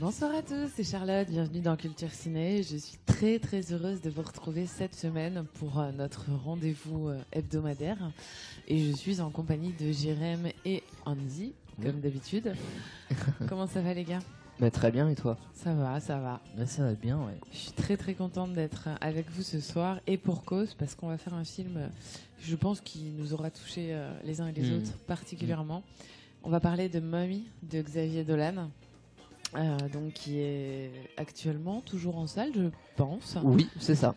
Bonsoir à tous, c'est Charlotte, bienvenue dans Culture Ciné. Je suis très très heureuse de vous retrouver cette semaine pour euh, notre rendez-vous euh, hebdomadaire. Et je suis en compagnie de Jérém et Andy, comme d'habitude. Comment ça va les gars? Bah, Très bien et toi? Ça va, ça va. Bah, ça va bien, ouais. Je suis très très contente d'être avec vous ce soir et pour cause parce qu'on va faire un film, euh, je pense, qui nous aura touché les uns et les Mm. autres particulièrement. On va parler de Mommy de Xavier Dolan. Euh, donc qui est actuellement toujours en salle, je pense. Oui, c'est ça.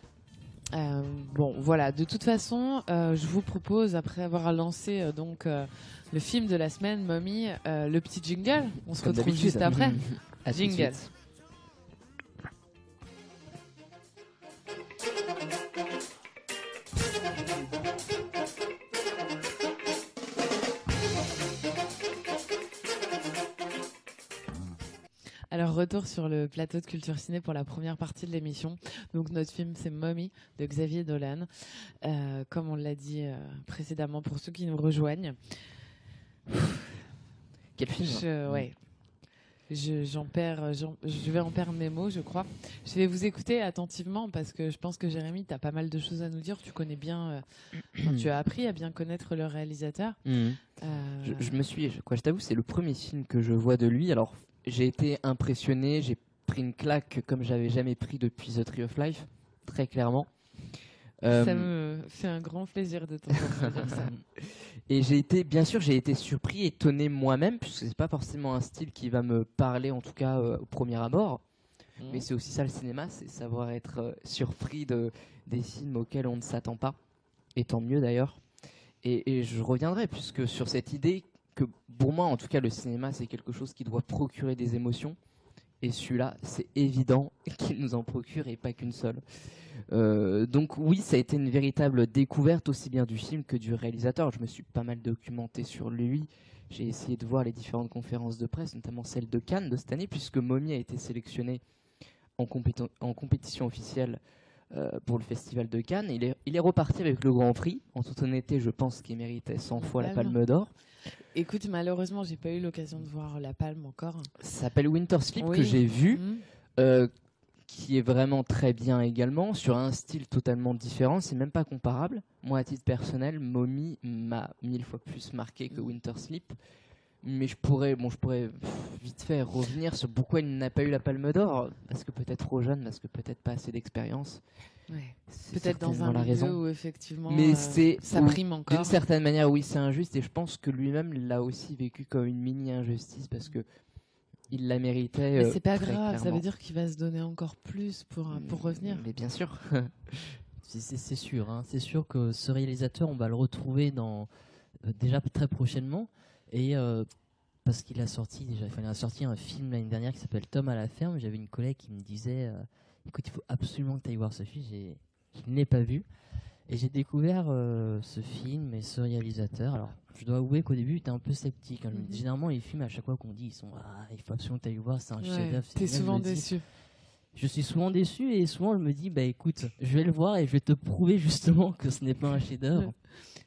Euh, bon, voilà. De toute façon, euh, je vous propose, après avoir lancé donc le film de la semaine, Mommy, le petit jingle. On se Comme retrouve juste après. À Jingle. Alors, retour sur le plateau de Culture Ciné pour la première partie de l'émission. Donc, notre film, c'est Mommy de Xavier Dolan. Euh, comme on l'a dit euh, précédemment, pour ceux qui nous rejoignent. Quel film hein Je, ouais. Je, j'en perds, j'en- je vais en perdre mes mots, je crois. Je vais vous écouter attentivement parce que je pense que Jérémy, tu as pas mal de choses à nous dire. Tu connais bien, euh, tu as appris à bien connaître le réalisateur. Euh, je, je me suis, je, quoi, je t'avoue, c'est le premier film que je vois de lui. Alors, j'ai été impressionné, j'ai pris une claque comme j'avais jamais pris depuis The Tree of Life, très clairement. Euh, Ça me fait un grand plaisir de t'entendre dire ça. Et j'ai été, bien sûr, j'ai été surpris, étonné moi-même, puisque c'est pas forcément un style qui va me parler, en tout cas euh, au premier abord. Mais c'est aussi ça le cinéma, c'est savoir être euh, surpris de des films auxquels on ne s'attend pas. Et tant mieux d'ailleurs. Et, et je reviendrai puisque sur cette idée que pour moi, en tout cas, le cinéma c'est quelque chose qui doit procurer des émotions. Et celui-là, c'est évident qu'il nous en procure et pas qu'une seule. Euh, donc oui, ça a été une véritable découverte aussi bien du film que du réalisateur. Je me suis pas mal documenté sur lui. J'ai essayé de voir les différentes conférences de presse, notamment celle de Cannes de cette année, puisque Mommy a été sélectionné en, compétition officielle euh, pour le festival de Cannes. Il est, il est reparti avec le Grand Prix. En toute honnêteté, je pense qu'il méritait 100 fois la. Palme d'Or. Écoute, malheureusement, j'ai pas eu l'occasion de voir La Palme encore. Ça s'appelle Winter Sleep Oui. que j'ai vu. Mhm. euh, qui est vraiment très bien également, sur un style totalement différent, c'est même pas comparable. Moi, à titre personnel, Mommy m'a mille fois plus marqué que Winter Sleep. Mais je pourrais, bon, je pourrais vite fait revenir sur pourquoi il n'a pas eu la Palme d'Or. Parce que peut-être trop jeune, parce que peut-être pas assez d'expérience. Ouais. Peut-être dans un la milieu raison. où effectivement Mais euh, c'est- ça prime encore. D'une certaine manière, oui, c'est injuste, et je pense que lui-même l'a aussi vécu comme une mini injustice parce que il la méritait. Mais euh, c'est pas grave, ça veut dire qu'il va se donner encore plus pour, euh, pour revenir. Mais bien sûr. C'est- sûr, hein. c'est sûr que ce réalisateur, on va le retrouver dans euh, déjà très prochainement et euh, parce qu'il a sorti déjà, enfin, il a sorti un film l'année dernière qui s'appelle Tom à la ferme. J'avais une collègue qui me disait, euh, écoute, il faut absolument que tu ailles voir ce film. J'ai- Je ne l'ai pas vu et j'ai découvert euh, ce film et ce réalisateur. Alors, je dois avouer qu'au début, j'étais un peu sceptique. hein. Mhm. Généralement, les films, à chaque fois qu'on dit, ils sont, ah, il faut absolument que tu ailles voir, c'est un Ouais, chef-d'œuvre. T'es souvent déçu. Je suis souvent déçu et souvent je me dis bah écoute, je vais le voir et je vais te prouver justement que ce n'est pas un chef-d'œuvre.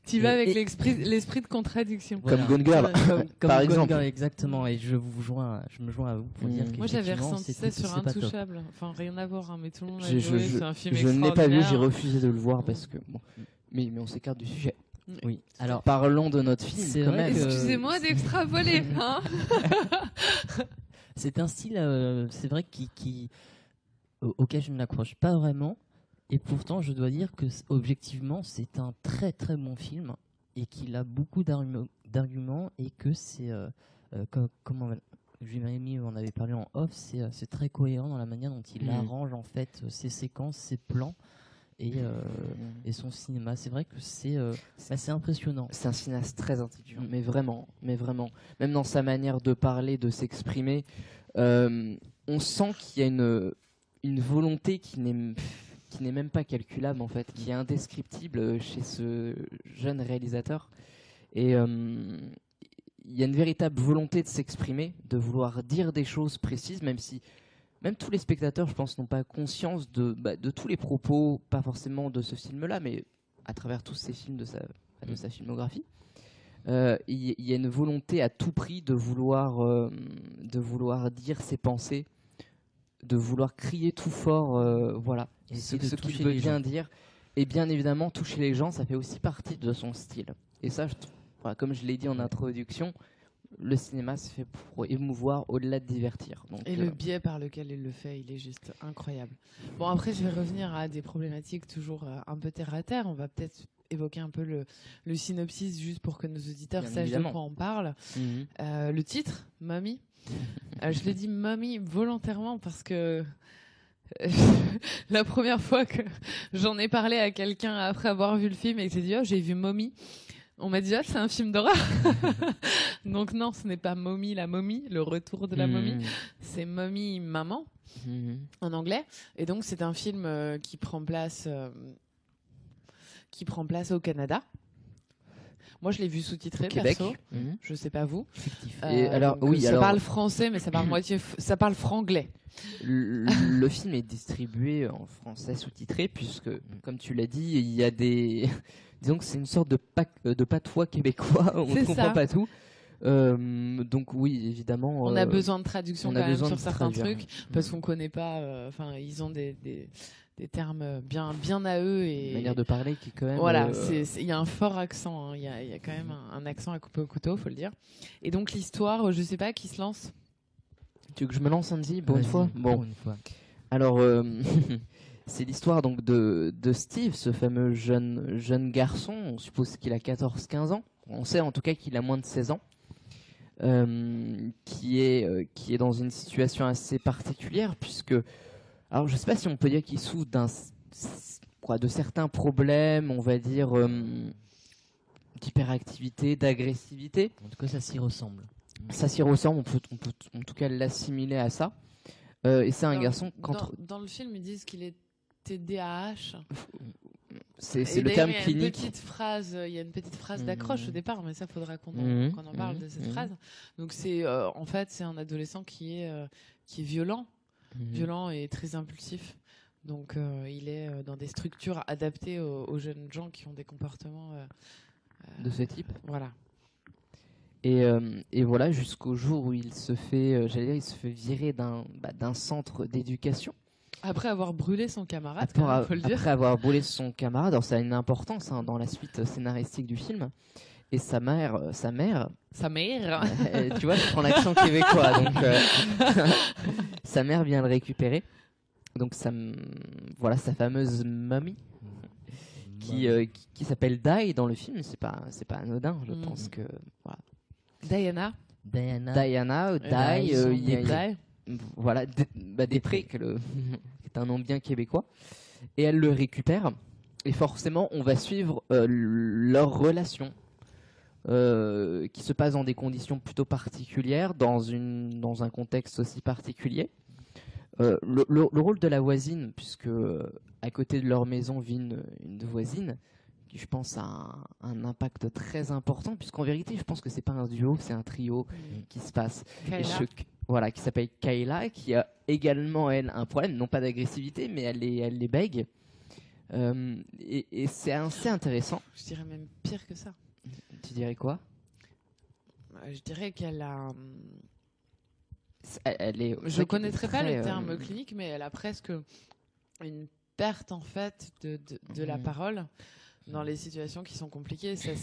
Tu vas Et- avec l'esprit de contradiction. Voilà. Comme Gone Girl, Comme, comme par Gone exemple. Girl, exactement. Et je vous joins, je me joins à vous pour Mm. dire Moi, que Moi j'avais ressenti ça sur Intouchable. Enfin rien à voir, hein, mais tout le monde l'a Je, joué. je- C'est un film je ne l'ai pas vu, j'ai refusé de le voir parce que. Bon, mais, mais on s'écarte du sujet. Oui. Alors Parlons de notre film. Excusez-moi d'extrapoler. Hein c'est un style, euh, c'est vrai qui, auquel je ne l'accroche pas vraiment. Et pourtant, je dois dire que objectivement, c'est un très très bon film et qu'il a beaucoup d'argume- d'arguments et que c'est euh, euh, comme comment Jérémy en avait parlé en off, c'est euh, c'est très cohérent dans la manière dont il Mhm. arrange en fait euh, ses séquences, ses plans et, euh, et son cinéma. C'est vrai que c'est euh, c'est impressionnant. C'est un cinéaste très intelligent, mais vraiment, mais vraiment. Même dans sa manière de parler, de s'exprimer, euh, on sent qu'il y a une, une volonté qui n'est qui n'est même pas calculable en fait, qui est indescriptible chez ce jeune réalisateur. Et euh, il y a une véritable volonté de s'exprimer, de vouloir dire des choses précises, même si même tous les spectateurs, je pense, n'ont pas conscience de, bah, de tous les propos, pas forcément de ce film-là, mais à travers tous ces films de sa, de sa filmographie. Euh, Il y, a une volonté à tout prix de vouloir, euh, de vouloir dire ses pensées de vouloir crier tout fort, euh, voilà, ce, Essayer de ce qu'il veut bien gens. dire. Et bien évidemment, toucher les gens, ça fait aussi partie de son style. Et ça, je trouve- voilà, comme je l'ai dit en introduction, le cinéma se fait pour émouvoir au-delà de divertir. Donc, Et euh, le biais par lequel il le fait, il est juste incroyable. Bon, après, je vais revenir à des problématiques toujours euh, un peu terre à terre. On va peut-être évoquer un peu le, le synopsis juste pour que nos auditeurs Bien sachent évidemment. de quoi on parle. mhm. Euh, le titre, Mommy. Euh, je l'ai dit Mommy volontairement parce que la première fois que j'en ai parlé à quelqu'un après avoir vu le film et que j'ai dit oh j'ai vu Mommy, on m'a dit ah c'est un film d'horreur. Donc non, ce n'est pas Mommy la momie, le retour de la momie, Mhm. c'est Mommy maman Mhm. en anglais. Et donc c'est un film euh, qui prend place euh, qui prend place au Canada. Moi je l'ai vu sous-titré Québec. perso. Mhm. Je sais pas vous. Et Euh, alors, oui, ça alors- parle français, mais ça parle moitié, ça parle franglais. Le, le film est distribué en français sous-titré puisque, comme tu l'as dit, il y a des, disons que c'est une sorte de, pac- euh, de patois québécois. On ne comprend ça. pas tout. Euh, donc oui, évidemment. On euh, a besoin de traduction on quand même sur certains trucs parce qu'on connaît pas. euh, Enfin, ils ont des, des, des termes bien bien à eux et une manière de parler qui est quand même. voilà, euh, il y a un fort accent. hein. Il y, a, il y a quand même un, un accent à couper au couteau, faut le dire. Et donc l'histoire, je sais pas qui se lance? Tu veux que je me lance Andy? Pour une fois? Bon, une fois. alors euh, c'est l'histoire donc de, de Steve, ce fameux jeune jeune garçon. On suppose qu'il a 14-15 ans. On sait en tout cas qu'il a moins de 16 ans. euh, qui est euh, qui est dans une situation assez particulière puisque alors je sais pas si on peut dire qu'il souffre d'un quoi de certains problèmes on va dire euh, d'hyperactivité d'agressivité En tout cas, ça s'y ressemble. ça s'y ressemble on peut on peut en tout cas l'assimiler à ça Euh, et c'est un Alors, garçon Dans, le film, ils disent qu'il est TDAH. c'est le terme il y a clinique Une petite phrase, il y a une petite phrase d'accroche Mhm. au départ, mais ça faudra qu'on en, Mhm, qu'on en parle de cette mhm. phrase. Donc c'est, euh, en fait, c'est un adolescent qui est euh, qui est violent, Mhm. violent et très impulsif. Donc euh, il est euh, dans des structures adaptées aux, aux jeunes gens qui ont des comportements. euh, de ce type voilà. Et, et voilà, jusqu'au jour où il se fait, j'allais dire, il se fait virer d'un bah, centre d'éducation. Après avoir brûlé son camarade, Après, même, faut le dire. après avoir brûlé son camarade, alors ça a une importance hein, dans la suite scénaristique du film. Et sa mère, sa mère, Sa mère. euh, tu vois, je prends l'accent québécois, donc euh, sa mère vient le récupérer. Donc sa, voilà sa fameuse mamie qui, euh, qui, qui s'appelle Dai dans le film. C'est pas c'est pas anodin, je Mhm. pense que voilà. Diana. Diana. Diana, Euh, Dai, euh, sont il y a- des vrais. voilà, D- bah, que le- qui est un nom bien québécois, et elle le récupère. Et forcément, on va suivre euh, leur relation, euh, qui se passe dans des conditions plutôt particulières, dans, une, dans un contexte aussi particulier. Euh, le, le- le rôle de la voisine, puisque euh, à côté de leur maison vit une, une voisine, qui je pense a un, un impact très important, puisqu'en vérité, je pense que c'est pas un duo, c'est un trio qui se passe. Et Kayla. je- voilà, qui s'appelle Kayla, qui a également, elle, un problème, non pas d'agressivité, mais elle les, elle les bègue. Euh, et et c'est assez intéressant. Je dirais même pire que ça. Tu dirais quoi? Euh, Je dirais qu'elle a. elle, est, Je vrai connaîtrais pas le très, terme euh, clinique, mais elle a presque une perte en fait de, de, de la Mhm. parole dans les situations qui sont compliquées. C'est-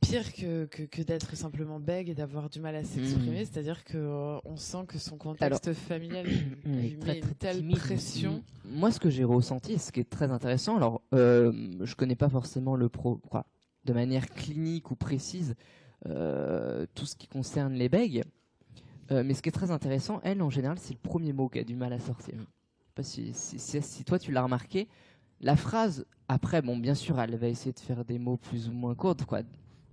pire que, que, que d'être simplement bègue et d'avoir du mal à s'exprimer. Mhm. C'est-à-dire que euh, on sent que son contexte familial lui, met une telle timide pression. Moi, ce que j'ai ressenti, ce qui est très intéressant, alors, euh, je connais pas forcément le pro, quoi, de manière clinique ou précise, euh, tout ce qui concerne les bègues, euh, mais ce qui est très intéressant, elle, en général, c'est le premier mot qui a du mal à sortir. Je sais pas si, si, si- si toi tu l'as remarqué, la phrase, après, bon, bien sûr, elle va essayer de faire des mots plus ou moins courts, quoi.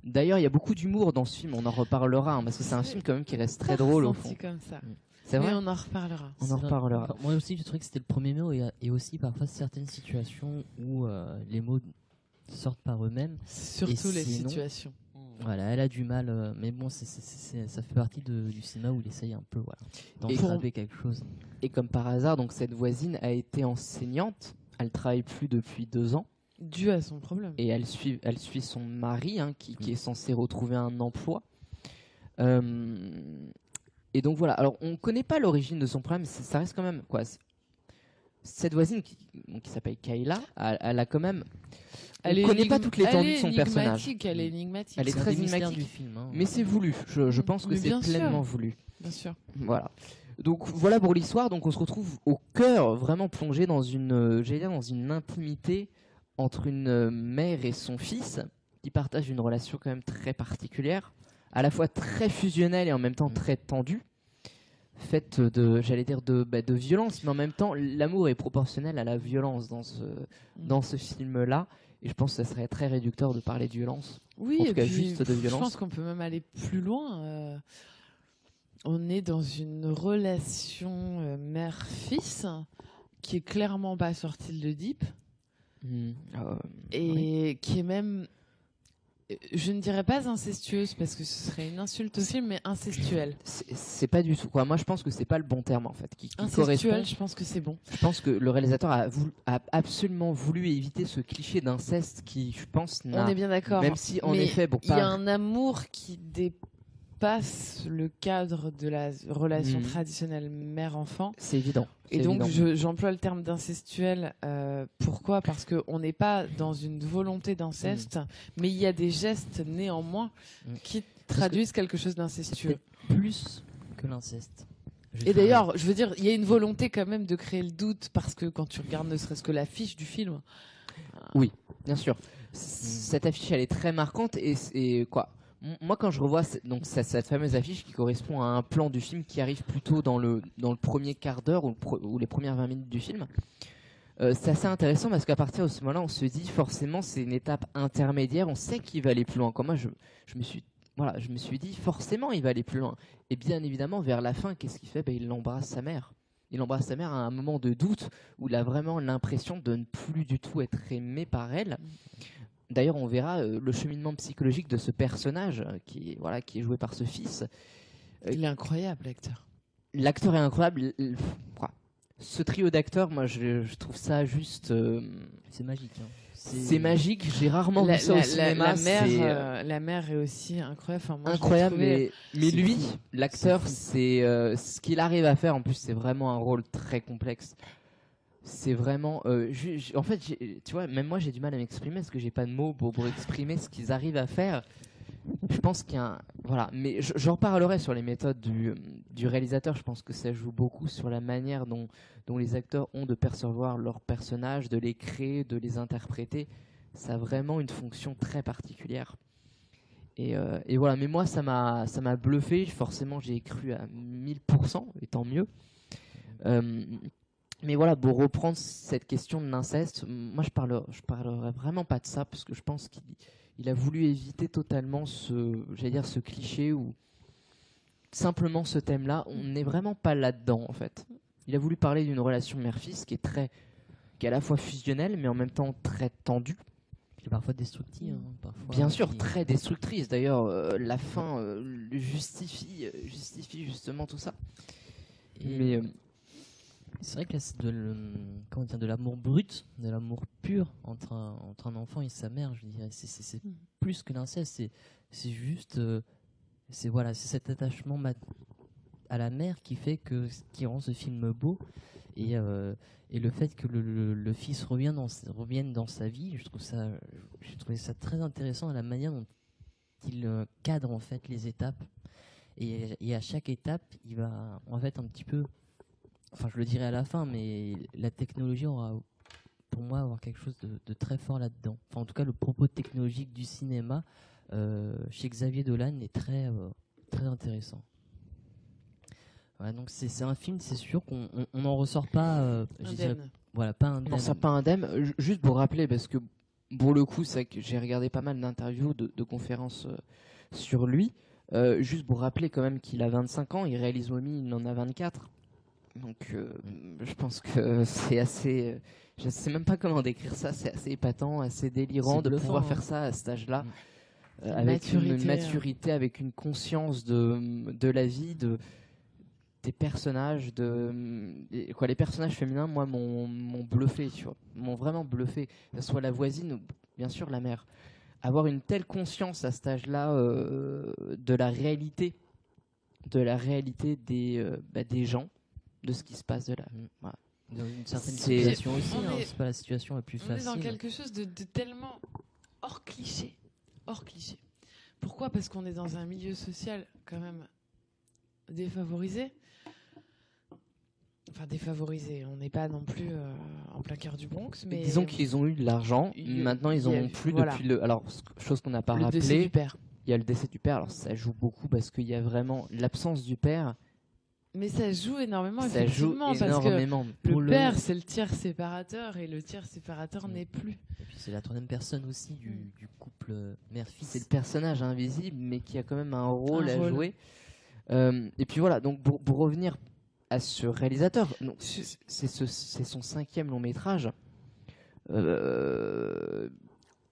D'ailleurs, il y a beaucoup d'humour dans ce film, on en reparlera, hein, parce que c'est un C'est film quand même qui reste très drôle au fond. comme ça. C'est Mais vrai on en reparlera. On en C'est- reparlera. enfin, moi aussi, je trouvais que c'était le premier mot et, et aussi parfois certaines situations où euh, les mots sortent par eux-mêmes. Surtout les situations. Voilà, elle a du mal, euh, mais bon, c'est- c'est- c'est- ça fait partie de- du cinéma où il essaye un peu voilà, Et d'entraver quelque chose. Et comme par hasard, donc cette voisine a été enseignante. Elle travaille plus depuis deux ans Dû à son problème. et elle suit, elle suit son mari hein, qui, qui est censé retrouver un emploi. Euh, Et donc voilà. Alors on connaît pas l'origine de son problème, ça reste quand même quoi. Cette voisine qui, qui s'appelle Kayla, elle, a quand même. Elle ne connaît pas toute l'étendue de son personnage. Elle est énigmatique. Elle est très énigmatique. Du film, hein. Mais c'est voulu. Je, je pense que c'est pleinement voulu. Bien sûr. Voilà. Donc voilà pour l'histoire. Donc on se retrouve au cœur, vraiment plongé dans une, euh, j'allais dire, dans une intimité entre une euh, mère et son fils, qui partagent une relation quand même très particulière, à la fois très fusionnelle et en même temps mm. très tendue, faite de, j'allais dire, de, bah, de violence, mais en même temps l'amour est proportionnel à la violence dans ce, mm. dans ce film-là. Et je pense que ça serait très réducteur de parler de violence. Oui, en tout cas, juste de violence. Je pense qu'on peut même aller plus loin. Euh, on est dans une relation euh, mère-fils qui est clairement pas sortie de l'Oedipe. Hmm. Ah, et qui est même je ne dirais pas incestueuse parce que ce serait une insulte au film, mais incestuelle. C'est pas du tout quoi. Moi, je pense que c'est pas le bon terme en fait. Qui, incestuelle, je pense que c'est bon. Je pense que le réalisateur a, a absolument voulu éviter ce cliché d'inceste qui, je pense, On est bien d'accord. Même si en effet, il y a un amour qui dépasse passe le cadre de la relation mhm. traditionnelle mère-enfant. C'est évident. Et donc, j'emploie le terme d'incestuel. Euh, pourquoi? Parce qu'on n'est pas dans une volonté d'inceste, mhm. mais il y a des gestes néanmoins mhm. qui traduisent quelque chose d'incestueux. Plus que l'inceste. Et d'ailleurs, je veux dire, il y a une volonté quand même de créer le doute parce que quand tu regardes ne serait-ce que l'affiche du film. Oui, bien sûr. Cette affiche, elle est très marquante et, et quoi? Moi, quand je revois donc cette, fameuse affiche qui correspond à un plan du film qui arrive plutôt dans le, dans le premier quart d'heure ou, les premières 20 minutes du film, euh, c'est assez intéressant parce qu'à partir de ce moment-là, on se dit forcément c'est une étape intermédiaire, on sait qu'il va aller plus loin. Comme moi, je, je, me suis, voilà, je me suis dit forcément il va aller plus loin. Et bien évidemment, vers la fin, qu'est-ce qu'il fait? Ben, Il embrasse sa mère. Il embrasse sa mère à un moment de doute où il a vraiment l'impression de ne plus du tout être aimé par elle. D'ailleurs, on verra euh, le cheminement psychologique de ce personnage euh, qui, voilà, qui est joué par ce fils. Euh, il est incroyable, l'acteur. L'acteur est incroyable. Ce trio d'acteurs, moi, je, trouve ça juste. c'est magique. Hein. C'est magique. J'ai rarement vu ça au cinéma. La mère, la mère est aussi incroyable. incroyable, mais, mais lui, l'acteur, c'est ce qu'il arrive à faire. En plus, c'est vraiment un rôle très complexe c'est vraiment euh, en fait tu vois même moi j'ai du mal à m'exprimer parce que j'ai pas de mots pour, exprimer ce qu'ils arrivent à faire. Je pense qu'il y a un, voilà mais j'en reparlerai sur les méthodes du, du, réalisateur. Je pense que ça joue beaucoup sur la manière dont, dont les acteurs ont de percevoir leurs personnages de les créer de les interpréter. Ça a vraiment une fonction très particulière. Et, euh, et voilà mais moi ça m'a ça m'a bluffé. Forcément j'ai cru à 1000% et tant mieux. Euh, mais voilà, pour reprendre cette question de l'inceste, moi je parle, je parlerai vraiment pas de ça parce que je pense qu'il a voulu éviter totalement ce, j'allais dire ce cliché ou simplement ce thème-là. On n'est vraiment pas là-dedans en fait. Il a voulu parler d'une relation mère-fils qui est très, qui est à la fois fusionnelle mais en même temps très tendue. Qui est parfois destructive. Hein, Bien sûr, très destructrice. D'ailleurs, euh, la fin euh, justifie, euh, justifie justement tout ça. mais c'est vrai que c'est de, dire, de l'amour brut, de l'amour pur entre un, entre un enfant et sa mère, je dirais. C'est, mm. plus que l'inceste, c'est, c'est juste, euh, c'est voilà, c'est cet attachement à la mère qui fait que, qui rend ce film beau. Et, euh, et le fait que le, le, fils revienne dans, revienne dans sa vie, je trouve ça, j'ai trouvé ça très intéressant à la manière dont il euh, cadre en fait les étapes. Et, et à chaque étape, il va en fait un petit peu enfin je le dirai à la fin, mais la technologie aura pour moi avoir quelque chose de, très fort là-dedans. Enfin, en tout cas, le propos technologique du cinéma euh, chez Xavier Dolan est très euh, très intéressant. Voilà, donc c'est un film, c'est sûr qu'on n'en ressort pas. Euh, voilà, pas indemne. Non, pas indemne. Juste pour rappeler, parce que pour le coup, c'est que j'ai regardé pas mal d'interviews, de, de, conférences sur lui. juste pour rappeler quand même qu'il a 25 ans, il réalise Mommy, il en a 24. Donc, euh, je pense que c'est assez. Euh, je sais même pas comment décrire ça. C'est assez épatant, assez délirant de pouvoir faire hein. ça à cet âge-là, mm. euh, avec une maturité, avec une conscience de, de la vie, de des personnages, de quoi les personnages féminins, moi, m'ont bluffé, tu vois, m'ont vraiment bluffé. Que ce soit la voisine ou bien sûr la mère. Avoir une telle conscience à cet âge-là de la réalité de la réalité des, euh, bah, des gens, de ce qui se passe de là. Mm. Dans une certaine situation aussi, On hein, est- c'est pas la situation la plus On est facile. dans quelque chose de, de tellement hors cliché. Hors cliché. Pourquoi? Parce qu'on est dans un milieu social quand même défavorisé. Enfin, défavorisé. On n'est pas non plus euh, en plein cœur du Bronx, mais Disons qu'ils ont eu de l'argent, maintenant ils en ont plus voilà. depuis le. Alors, chose qu'on n'a pas le décès du père. il y a le décès du père, alors ça joue beaucoup parce qu'il y a vraiment l'absence du père, Mais ça joue énormément, ça joue effectivement, parce que énormément. Pour le le- père, c'est le tiers séparateur, et le tiers séparateur n'est plus. Et puis c'est la troisième personne aussi du, Mm. du couple euh, mère-fils. C'est le personnage invisible, mais qui a quand même un rôle Un à rôle. jouer. Euh, et puis voilà, donc pour, pour revenir à ce réalisateur, c'est c'est ce- c'est son cinquième long métrage. Euh,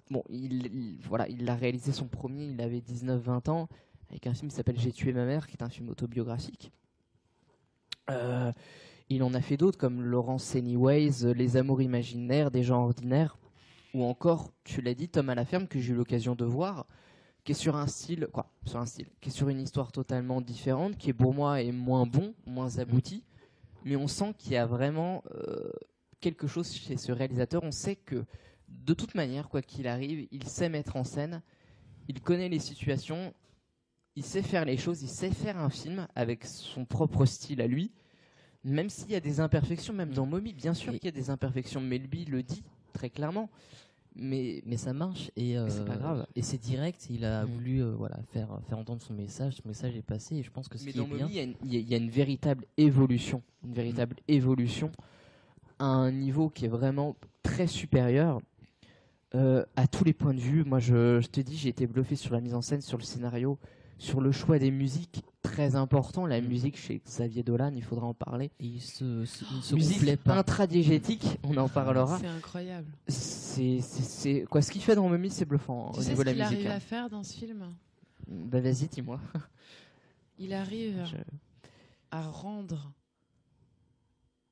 bon, il, il- voilà, il a réalisé son premier, il avait 19-20 ans, avec un film qui s'appelle J'ai tué ma mère, qui est un film autobiographique. Euh, il en a fait d'autres comme Laurence Anyways, Les amours imaginaires, Des gens ordinaires, ou encore, tu l'as dit, Tom à la ferme, que j'ai eu l'occasion de voir, qui est sur un style, quoi, sur un style, qui est sur une histoire totalement différente, qui est pour moi est moins bon, moins abouti, mais on sent qu'il y a vraiment euh, quelque chose chez ce réalisateur. On sait que de toute manière, quoi qu'il arrive, il sait mettre en scène, il connaît les situations, il sait faire les choses, il sait faire un film avec son propre style à lui, même s'il y a des imperfections, même dans Mommy, bien sûr qu'il y a des imperfections, mais lui le dit très clairement. Mais Mais ça marche et euh, c'est pas grave. Et c'est direct. Il a Mm. voulu euh, voilà faire faire entendre son message. Son message est passé et je pense que ce Mais qui dans est bien. Mommy, il y a une- il y, a- il y a une véritable évolution, une véritable évolution à un niveau qui est vraiment très supérieur euh, à tous les points de vue. Moi, je, je te dis, j'ai été bluffé sur la mise en scène, sur le scénario, sur le choix des musiques, très important. La Mm. musique chez Xavier Dolan, il faudra en parler. Et il se, se- il se musique pas. intradiégétique, on en parlera. C'est incroyable. C'est, quoi, ce qu'il fait dans Mommy, c'est bluffant hein, Tu au sais niveau ce de qu'il la musique. arrive hein. à faire dans ce film? Bah vas-y, dis-moi. Il arrive Je- à rendre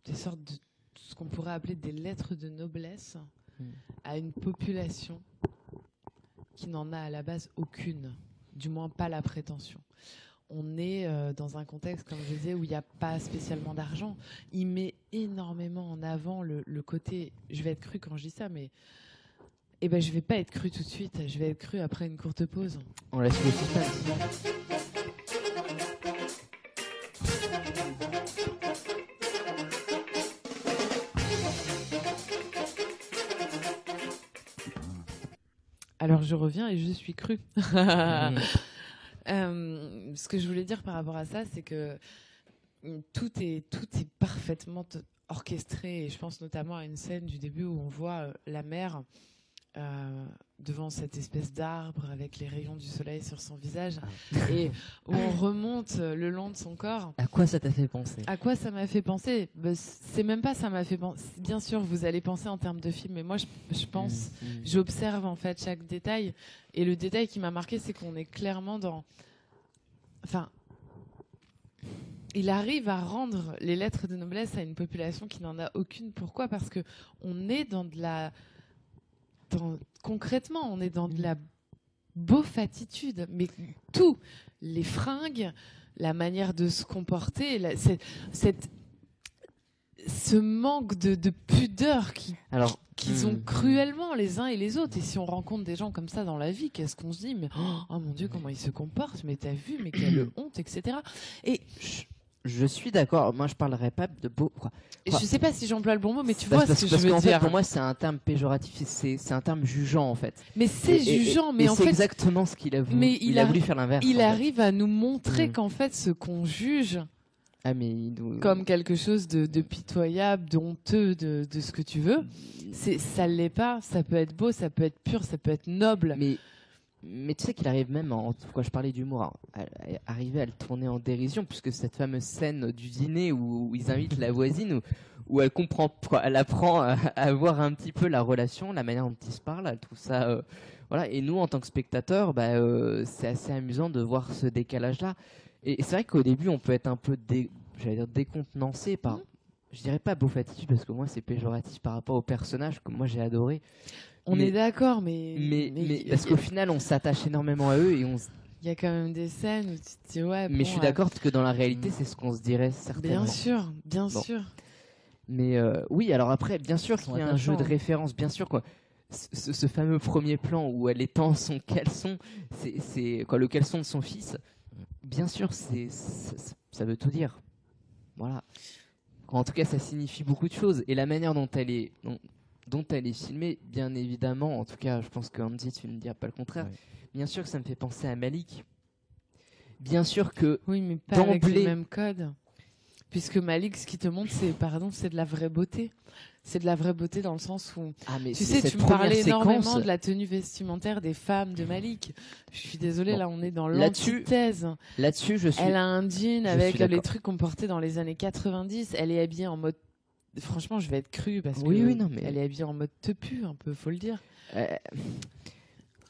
des sortes de ce qu'on pourrait appeler des lettres de noblesse Mm. à une population qui n'en a à la base aucune, du moins pas la prétention. On est euh, dans un contexte, comme je disais, où il n'y a pas spécialement d'argent. Il met énormément en avant le, le côté. Je vais être cru quand je dis ça, mais eh ben, je vais pas être cru tout de suite. Je vais être cru après une courte pause. On laisse le suspense. Alors je reviens et je suis cru. Mm. Euh, ce que je voulais dire par rapport à ça, c'est que mm, tout est, tout est parfaitement orchestré. Et je pense notamment à une scène du début où on voit euh, la mère euh, devant cette espèce d'arbre avec les rayons du soleil sur son visage et où on remonte le long de son corps. À quoi ça t'a fait penser? À quoi ça m'a fait penser? Ben, C'est même pas ça m'a fait penser. Bien sûr, vous allez penser en termes de film, mais moi je, je pense Mm, mm. j'observe en fait chaque détail. Et le détail qui m'a marqué, c'est qu'on est clairement dans. Enfin. Il arrive à rendre les lettres de noblesse à une population qui n'en a aucune. Pourquoi? Parce que on est dans de la. Dans- Concrètement, on est dans de la beaufatitude. Mais tout. Les fringues, la manière de se comporter, la- cette, ce manque de, de pudeur qui Alors, qu'ils ont Hmm. cruellement les uns et les autres. Et si on rencontre des gens comme ça dans la vie, qu'est-ce qu'on se dit? Mais oh mon Dieu, comment ils se comportent? Mais t'as vu Mais quelle honte, etc. Et je, suis d'accord. Moi, je parlerai pas de beau. Quoi. je sais pas si j'emploie le bon mot, mais tu vois parce, ce que parce je veux fait, pour moi, c'est un terme péjoratif. C'est, c'est un terme jugeant, en fait. mais c'est et- jugeant, et mais en c'est fait, exactement ce qu'il a voulu. mais il a a- voulu faire l'inverse. il fait. arrive à nous montrer Mm. qu'en fait, ce qu'on juge Ah, mais il nous- comme quelque chose de, de pitoyable, de honteux, de, de ce que tu veux, c'est ça l'est pas. Ça peut être beau, ça peut être pur, ça peut être noble. Mais, mais tu sais qu'il arrive même, en, quand je parlais d'humour, à, à- à arriver à le tourner en dérision, puisque cette fameuse scène du dîner où, où ils invitent la voisine, où, où elle comprend, elle apprend à, à voir un petit peu la relation, la manière dont ils se parlent, elle trouve ça. euh, voilà. Et nous, en tant que spectateurs, bah, euh, c'est assez amusant de voir ce décalage-là. Et, et c'est vrai qu'au début, on peut être un peu, dé, j'allais dire, décontenancé par. Mhm. Je dirais pas beaufatif parce que moi c'est péjoratif par rapport au personnage que moi j'ai adoré. On mais- est d'accord, mais Mais, mais parce qu'au final, on s'attache énormément à eux et on, s- Il y a quand même des scènes où tu te dis ouais. Mais je suis d'accord que dans la réalité, c'est ce qu'on se dirait certainement. Bien sûr, bien sûr. Mais euh, oui, alors après, bien sûr qu'il y a un jeu de référence, bien sûr quoi. Ce, fameux premier plan où elle étend son caleçon, c'est quoi le caleçon de son fils. Bien sûr, c'est ça, veut tout dire. Voilà. En tout cas, ça signifie beaucoup de choses et la manière dont elle est dont, elle est filmée, bien évidemment. En tout cas, je pense que Andy, tu ne diras pas le contraire. Bien sûr que ça me fait penser à Malik. Bien sûr que oui, mais pas avec le même code. Puisque Malik, ce qui te montre, c'est pardon, c'est de la vraie beauté. C'est de la vraie beauté dans le sens où, ah, mais tu sais, tu me parlais énormément de la tenue vestimentaire des femmes de Malik. Je suis désolée, là, on est dans l'antithèse. Là-dessus, je suis. Elle a un jean avec les trucs qu'on portait dans les années 90. Elle est habillée en mode. Franchement, je vais être crue parce oui, que oui, non, mais... elle est habillée en mode tepu, un peu, faut le dire. Euh,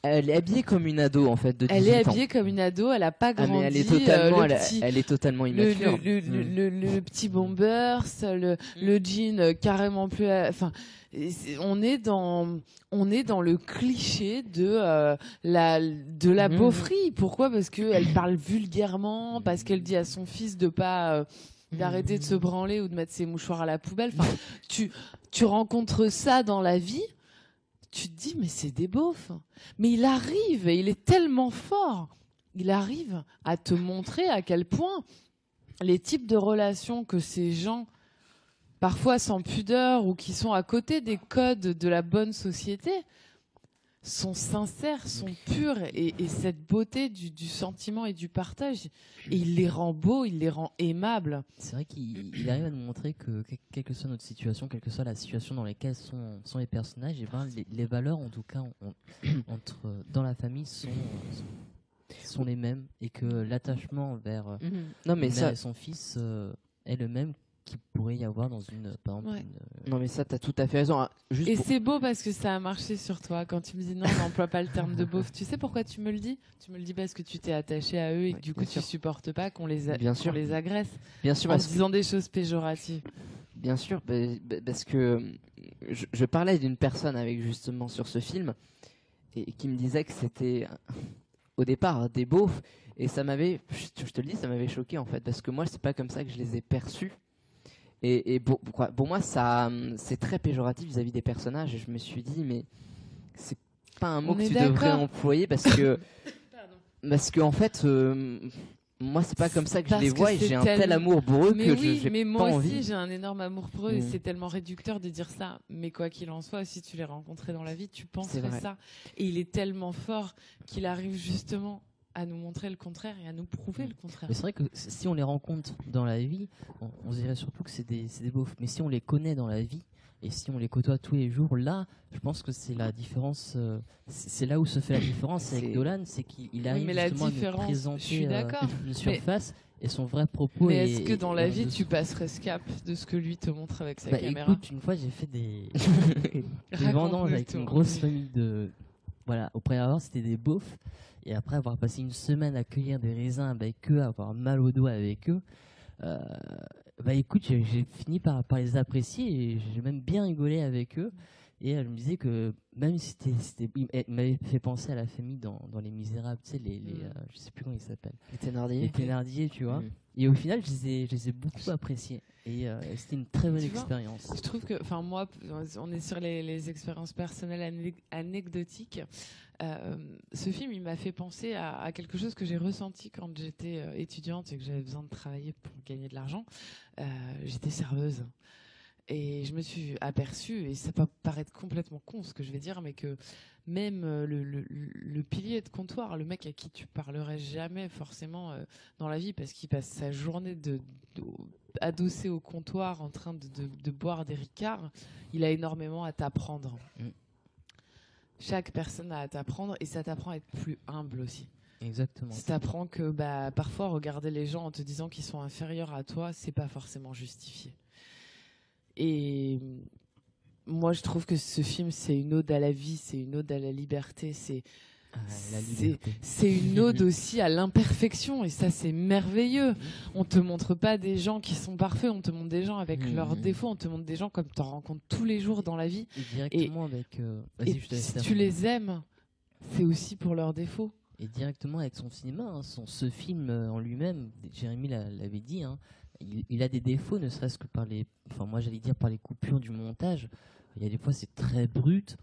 elle est habillée comme une ado en fait de Elle est habillée comme une ado, elle a pas grandi. Ah, mais elle est totalement, elle, est totalement immature. Le, le, le, le petit bomber, le, le jean carrément plus, enfin, on est dans, on est dans le cliché de euh, la, de la mmh. beaufrie. Pourquoi? Parce que elle parle vulgairement, parce qu'elle dit à son fils de pas euh, d'arrêter de se branler ou de mettre ses mouchoirs à la poubelle. Enfin, tu, tu rencontres ça dans la vie tu te dis, mais c'est des beaufs. Mais il arrive, et il est tellement fort, il arrive à te montrer à quel point les types de relations que ces gens, parfois sans pudeur ou qui sont à côté des codes de la bonne société, sont sincères, sont purs, et, cette beauté du, sentiment et du partage, il les rend beaux, il les rend aimables. C'est vrai qu'il arrive à nous montrer que, quelle que soit notre situation, quelle que soit la situation dans laquelle sont, sont les personnages, et ben les, valeurs, en tout cas, entre, dans la famille, sont, sont, les mêmes, et que l'attachement vers non, mais ça... et son fils euh, est le même qu'il pourrait y avoir dans une, par exemple, Non mais ça, t'as tout à fait raison. Hein. et c'est beau parce que ça a marché sur toi quand tu me dis non, n'emploie pas le terme de beauf. Tu sais pourquoi tu me le dis? Tu me le dis parce que tu t'es attaché à eux et que du coup tu supportes pas qu'on les, Bien sûr. les agresse. Bien sûr. En disant des choses péjoratives. Bien sûr, bah, bah, parce que je, parlais d'une personne avec justement sur ce film et, qui me disait que c'était au départ des beaufs et ça m'avait, je te le dis, ça m'avait choqué en fait parce que moi c'est pas comme ça que je les ai perçus et, pour, moi, ça, c'est très péjoratif vis-à-vis des personnages. Et je me suis dit, mais c'est pas un mot que tu devrais employer parce que, parce que en fait, euh, moi, c'est pas comme ça que je les vois et j'ai un tel amour pour eux que je j'ai mais moi aussi, j'ai un énorme amour pour eux et mm. c'est tellement réducteur de dire ça. Mais quoi qu'il en soit, si tu les rencontrais dans la vie, tu penserais ça. Et il est tellement fort qu'il arrive justement à nous montrer le contraire et à nous prouver le contraire. c'est vrai que si on les rencontre dans la vie, on, dirait surtout que c'est des, des beaufs. Mais si on les connaît dans la vie, et si on les côtoie tous les jours, là, je pense que c'est la différence. Euh, c'est là où se fait la différence avec Dolan, c'est qu'il arrive oui, justement à nous présenter euh, une surface et son vrai propos. Mais est-ce que dans la vie, tu passerais ce cap de ce que lui te montre avec sa bah, caméra? Écoute, une fois, j'ai fait des, des vendanges avec une grosse famille de. Voilà, au préalable, c'était des beaufs. Et après avoir passé une semaine à cueillir des raisins avec eux, avoir mal au dos avec eux, euh, bah écoute, j'ai fini par, par les apprécier et j'ai même bien rigolé avec eux. Et elle me disait que même si c'était, m'avait fait penser à la famille dans, dans Les Misérables, tu sais, les, les mm. euh, je sais plus comment ils s'appellent. Les Thénardier. Les Thénardier, tu vois. Mm. Et au final, je les ai, je les ai beaucoup appréciés. Et euh, c'était une très bonne expérience. Je trouve que, enfin moi, on est sur les, les expériences personnelles anecdotiques. Euh, ce film, il m'a fait penser à, quelque chose que j'ai ressenti quand j'étais euh, étudiante et que j'avais besoin de travailler pour gagner de l'argent. Euh, j'étais serveuse. Et je me suis aperçue, et ça peut paraître complètement con ce que je vais dire, mais que même le, pilier de comptoir, le mec à qui tu parlerais jamais forcément dans la vie parce qu'il passe sa journée de, adossé au comptoir en train de, boire des ricards, il a énormément à t'apprendre. Mm chaque personne a à t'apprendre et ça t'apprend à être plus humble aussi. Exactement. Ça t'apprend que bah, parfois regarder les gens en te disant qu'ils sont inférieurs à toi, c'est pas forcément justifié. Et moi, je trouve que ce film, c'est une ode à la vie, c'est une ode à la liberté, c'est ah, c'est une ode aussi à l'imperfection et ça c'est merveilleux. On te montre pas des gens qui sont parfaits, on te montre des gens avec mmh. leurs défauts, on te montre des gens comme tu en rencontres tous les jours dans la vie. Et directement avec. Euh, si tu les aimes, c'est aussi pour leurs défauts. et directement avec son cinéma. hein. Son, ce film euh, en lui-même, Jérémy l'a- l'avait dit, hein, il, il a des défauts, ne serait-ce que par les, enfin moi j'allais dire par les coupures du montage. Il y a des fois c'est très brut.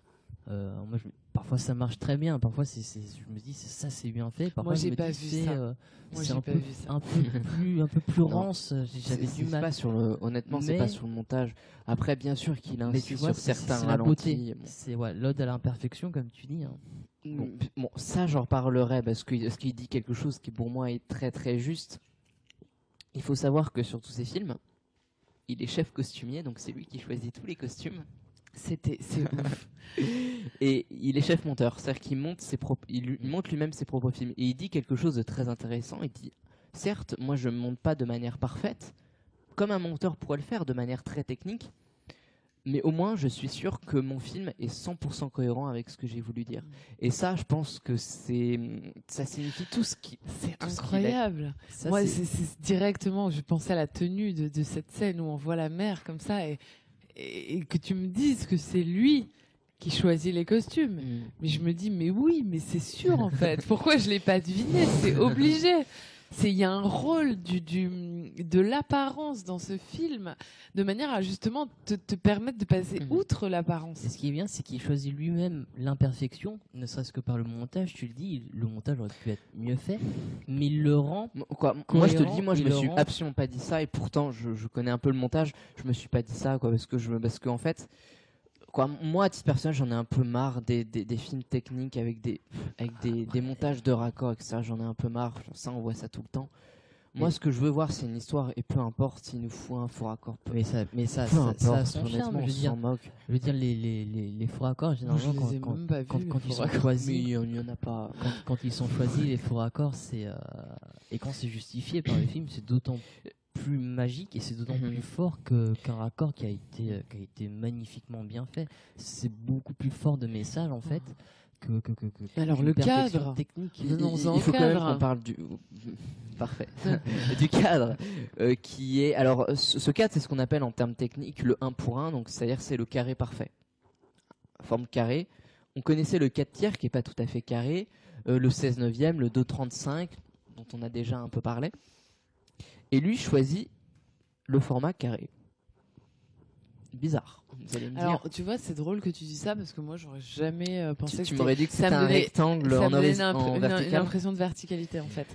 Euh, moi, je- parfois ça marche très bien, parfois c'est, je me dis ça c'est bien fait. Parfois je j'ai pas dis, vu c'est, ça. euh, Moi, un pas peu, vu ça. un peu plus, un peu plus rance. J'avais du mal. pas sur le, honnêtement, c'est pas sur le montage. Après, bien sûr qu'il Mais insiste sur certains ralentis. C'est ouais, l'ode à l'imperfection comme tu dis. hein. Bon, bon, ça j'en reparlerai parce que parce qu'il dit quelque chose qui pour moi est très très juste. Il faut savoir que sur tous ces films, il est chef costumier, donc c'est lui qui choisit tous les costumes. C'était, c'est ouf. Et il est chef monteur, c'est-à-dire qu'il monte ses propres, il, lui- il monte lui-même ses propres films. Et il dit quelque chose de très intéressant. Il dit, certes, moi je ne monte pas de manière parfaite, comme un monteur pourrait le faire de manière très technique, mais au moins je suis sûr que mon film est 100% cohérent avec ce que j'ai voulu dire. Et ça, je pense que c'est, ça signifie tout ce qui, C'est ce incroyable. Moi, c'est- directement, je pensais à la tenue de, de cette scène où on voit la mer comme ça et, et, et que tu me dises que c'est lui qui choisit les costumes. Mais je me dis, mais oui, mais c'est sûr en fait. Pourquoi je l'ai pas deviné? C'est obligé. C'est il y a un rôle du, du de l'apparence dans ce film de manière à justement te, te permettre de passer Mhm. outre l'apparence. Ce qui est bien, c'est qu'il choisit lui-même l'imperfection, ne serait-ce que par le montage. Tu le dis, le montage aurait pu être mieux fait, mais il le rend. Quoi, moi je te le dis, moi je me suis rend. absolument pas dit ça et pourtant je, je connais un peu le montage. Je me suis pas dit ça quoi parce que je me- parce que en fait quoi moi à titre personnel j'en ai un peu marre des, des, des films techniques avec des avec des, des montages de raccords etc. J'en ai un peu marre. Ça on voit ça tout le temps. Moi Mais- ce que je veux voir c'est une histoire et peu importe s'il nous faut un faux raccord. Peu, Mais ça, mais ça, peu ça, importe. ça a son honnêtement charme. on Je veux s'en dire, moque. je veux dire les, les, les, les faux raccords, généralement, quand, quand, même pas quand, vus, quand les ils sont choisis, Mais il y en- a pas. quand, quand ils sont choisis, les faux raccords, c'est euh, et quand c'est justifié par le film, c'est d'autant plus magique et c'est d'autant Mhm. plus fort que qu'un raccord qui a été euh, qui a été magnifiquement bien fait. C'est beaucoup plus fort de message en fait que que que. que alors, le cadre technique. Il, il- Venons-en il au faut quand même qu'on parle du parfait du cadre euh, qui est alors ce, ce cadre c'est ce qu'on appelle en termes techniques le 1 pour 1 donc c'est-à-dire c'est le carré parfait forme carré on connaissait le 4 tiers qui est pas tout à fait carré euh, le 16 neuvième le 2,35 dont on a déjà un peu parlé et lui choisit le format carré. Bizarre vous allez me Alors, dire tu vois, c'est drôle que tu dis ça parce que moi, j'aurais jamais euh, pensé tu, que tu m'aurais dit que c'était un donnait- rectangle ça en, me donnait imp- en une- une impression de verticalité en fait.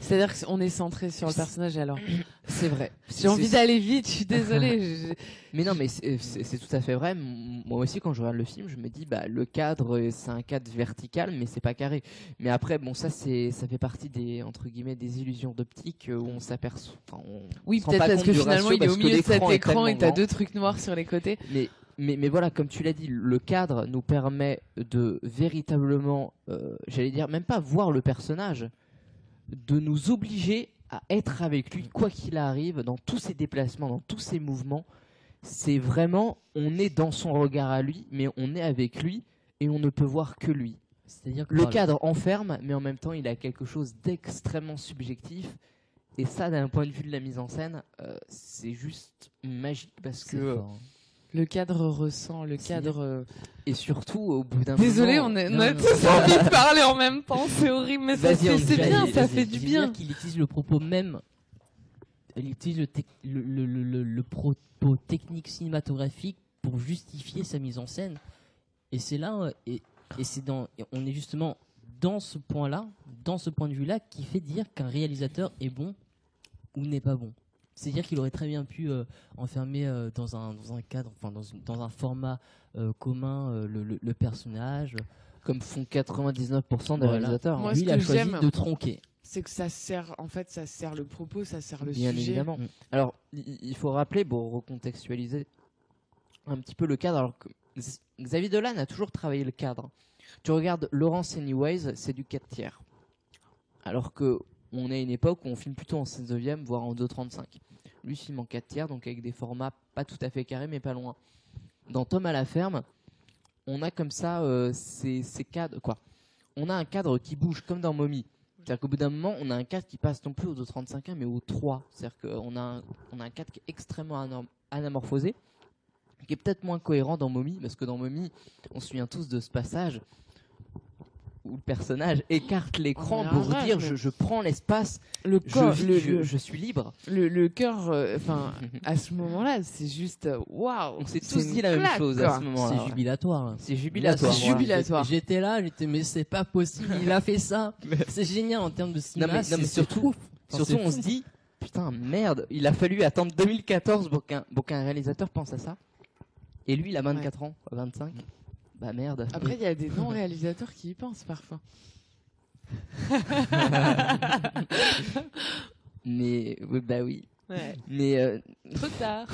C'est-à-dire qu'on est centré sur le personnage. Alors, c'est vrai j'ai envie d'aller vite. Je suis désolée. je- Mais non, mais c'est c'est- tout à fait vrai. Moi aussi, quand je regarde le film, je me dis, bah, le cadre, euh, c'est un cadre vertical, mais c'est pas carré. Mais après, bon, ça, c'est, ça fait partie des, entre guillemets, des illusions d'optique euh, où on s'aperçoit. enfin, Oui, peut-être parce que finalement, il est au milieu de cet écran et t'as deux trucs noirs sur les côtés. Mais, mais, mais voilà, comme tu l'as dit, le cadre nous permet de véritablement, euh, j'allais dire, même pas voir le personnage, de nous obliger à être avec lui, quoi qu'il arrive, dans tous ses déplacements, dans tous ses mouvements. C'est vraiment, on est dans son regard à lui, mais on est avec lui et on ne peut voir que lui. C'est-à-dire que Le cadre enferme, mais en même temps, il a quelque chose d'extrêmement subjectif. Et ça, d'un point de vue de la mise en scène, euh, c'est juste magique parce que fort, hein. Le cadre ressent, le cadre. euh, et surtout au bout d'un Désolé, moment, on, est, on a tous envie de parler en même temps. C'est horrible, mais c'est bien. Ça fait du bien. qu'il utilise le propos même, il utilise le, tec- le, le, le, le- le propos technique cinématographique pour justifier sa mise en scène. Et c'est là, euh, et, et c'est dans, et on est justement dans ce point-là, dans ce point de vue-là, qui fait dire qu'un réalisateur est bon ou n'est pas bon. C'est-à-dire qu'il aurait très bien pu euh, enfermer euh, dans, un, dans un cadre, enfin dans, une- dans un format euh, commun euh, le, le- le personnage. comme font 99% des Voilà. réalisateurs. Moi, ce Lui, il a que choisi j'aime- de tronquer. C'est que ça sert, en fait, ça sert le propos, ça sert le Bien sujet. évidemment. Mm. Alors, il faut rappeler, pour recontextualiser un petit peu le cadre, alors que Z- Xavier Dolan a toujours travaillé le cadre. Tu regardes Laurence Anyways, c'est du 4 tiers. Alors que on est à une époque où on filme plutôt en 16 neuvième, voire en 2,35. Lui filme en 4 tiers, donc avec des formats pas tout à fait carrés, mais pas loin. Dans Tom à la ferme, on a comme ça euh, ces, cadres, quoi. On a un cadre qui bouge comme dans Mommy. C'est-à-dire qu'au bout d'un moment, on a un cadre qui passe non plus au 2,35 mais au 3. C'est-à-dire qu'on a, un- on a un cadre qui est extrêmement anamorphosé, qui est peut-être moins cohérent dans Mommy, parce que dans Mommy, on se souvient tous de ce passage où le personnage écarte l'écran pour arrête, dire je, je prends l'espace, Le je, corps, vis, le, je, suis libre. le, le cœur, euh, enfin, à ce moment-là, c'est juste waouh. On s'est c'est tous dit la même claque, chose quoi. à ce moment-là. C'est ouais. jubilatoire. C'est jubilatoire. C'est jubilatoire. J'étais là, j'étais mais c'est pas possible, il a fait ça. C'est génial en termes de Non cinéma. mais, non, mais c'est surtout. Enfin, surtout on se dit putain merde, il a fallu attendre 2014 pour qu'un pour qu'un réalisateur pense à ça. Et lui il a 24 ans, 25. Bah merde. Après, il y a des non-réalisateurs qui y pensent parfois. Mais oui, bah oui. Ouais. Mais euh, Trop tard.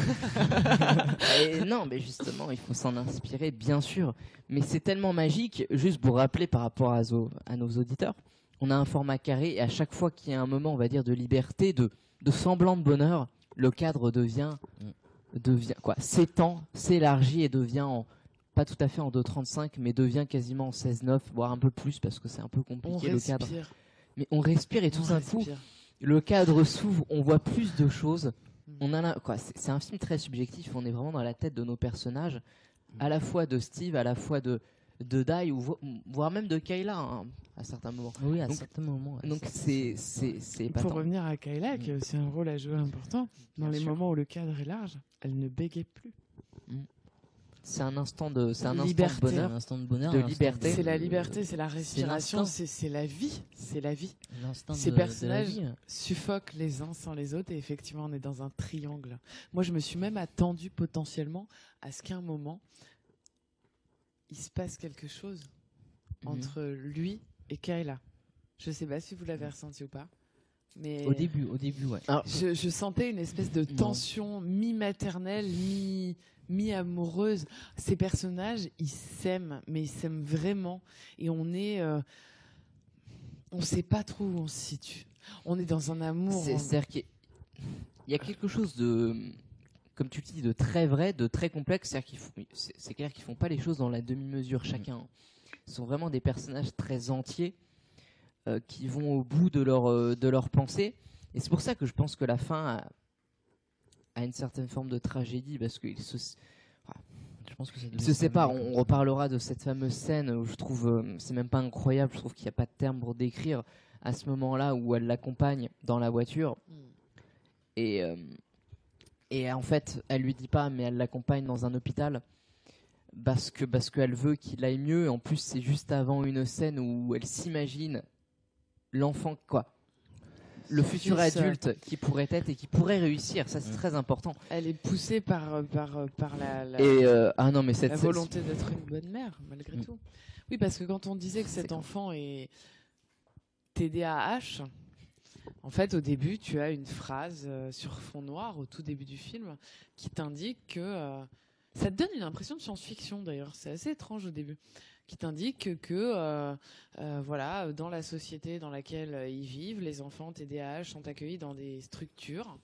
Et non, mais justement, il faut s'en inspirer, bien sûr. Mais c'est tellement magique, juste pour rappeler par rapport à, zo- à nos auditeurs, on a un format carré et à chaque fois qu'il y a un moment, on va dire, de liberté, de, de semblant de bonheur, le cadre devient, devient quoi, s'étend, s'élargit et devient en, pas tout à fait en 2,35, mais devient quasiment en 16,9, voire un peu plus parce que c'est un peu On compliqué le cadre. respire. Mais on respire et tout On d'un coup, le cadre s'ouvre, on voit plus de choses. Mm. On a la- quoi, c'est un film très subjectif. On est vraiment dans la tête de nos personnages, à la fois de Steve, à la fois de de Dai, ou vo- voire même de Kayla hein, à certains moments. Oui, à Donc- certains moments. ouais, Donc c'est c'est c'est Pour revenir à Kayla, qui a aussi un rôle à jouer important, dans Bien les sûr. moments où le cadre est large, elle ne bégait plus. C'est un instant de c'est un instant de Liberté. Bonheur. un instant de bonheur. de liberté. C'est la liberté, c'est la respiration, c'est c'est la vie, c'est la vie. Ces de- de la personnages- vie. Suffoquent les uns sans les autres et effectivement on est dans un triangle. Moi je me suis même attendu potentiellement à ce qu'à un moment il se passe quelque chose Mhm. entre lui et Kayla. Je sais pas si vous l'avez ressenti ou pas, mais Au début, au début, ouais. Alors, je, je sentais une espèce de tension mi-maternelle, mi- mi-amoureuse. Ces personnages, ils s'aiment, mais ils s'aiment vraiment. Et on est. euh, on sait pas trop où on se situe. On est dans un amour. c'est-à-dire qu'il y a- quelque chose de comme tu le dis de très vrai, de très complexe. C'est-à-dire qu'ils font- c'est clair qu'ils font pas les choses dans la demi-mesure chacun. Ils sont vraiment des personnages très entiers euh, qui vont au bout de leur euh, de leur pensée. Et c'est pour ça que je pense que la fin a, a une certaine forme de tragédie parce qu'ils se Je pense que ça se séparent. On reparlera de cette fameuse scène où je trouve, euh, c'est même pas incroyable, je trouve qu'il n'y a pas de terme pour décrire à ce moment-là où elle l'accompagne dans la voiture. Mm. Et, euh, et en fait, elle lui dit pas, mais elle l'accompagne dans un hôpital parce que parce qu'elle veut qu'il aille mieux. En plus, c'est juste avant une scène où elle s'imagine l'enfant quoi. Le futur Fils, euh, adulte qui pourrait être et qui pourrait réussir, ça c'est Mm. très important. Elle est poussée par, par, par la, la- Et euh, ah non mais cette la volonté d'être une bonne mère, malgré Mm. tout. Oui, parce que quand on disait que cet enfant est TDAH, en fait, au début, tu as une phrase euh, sur fond noir, au tout début du film, qui t'indique que. euh, ça te donne une impression de science-fiction, d'ailleurs. C'est assez étrange au début. Qui t'indique que, euh, euh, voilà, dans la société dans laquelle ils vivent, les enfants TDAH sont accueillis dans des structures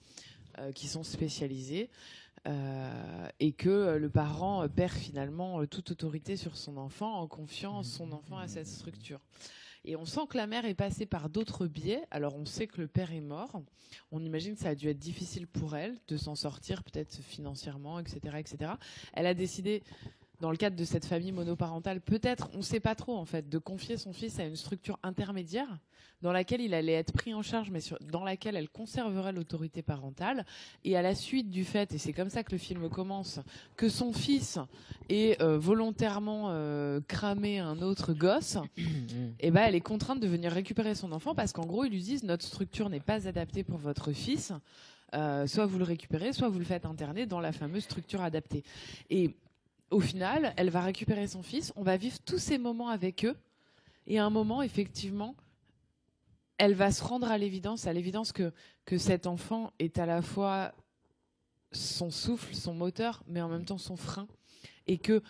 euh, qui sont spécialisées. Et que le parent perd finalement toute autorité sur son enfant en confiant son enfant à cette structure. Et on sent que la mère est passée par d'autres biais. Alors on sait que le père est mort. On imagine que ça a dû être difficile pour elle de s'en sortir, peut-être financièrement, etc., etc. Elle a décidé, dans le cadre de cette famille monoparentale, peut-être, on ne sait pas trop en fait, de confier son fils à une structure intermédiaire dans laquelle il allait être pris en charge, mais sur- dans laquelle elle conserverait l'autorité parentale. Et à la suite du fait, et c'est comme ça que le film commence, que son fils ait euh, volontairement euh, cramé un autre gosse, et ben elle est contrainte de venir récupérer son enfant parce qu'en gros ils lui disent notre structure n'est pas adaptée pour votre fils. Euh, soit vous le récupérez, soit vous le faites interner dans la fameuse structure adaptée. Et au final, elle va récupérer son fils. On va vivre tous ces moments avec eux. Et à un moment, effectivement, elle va se rendre à l'évidence, à l'évidence que, que cet enfant est à la fois son souffle, son moteur, mais en même temps son frein. Et que,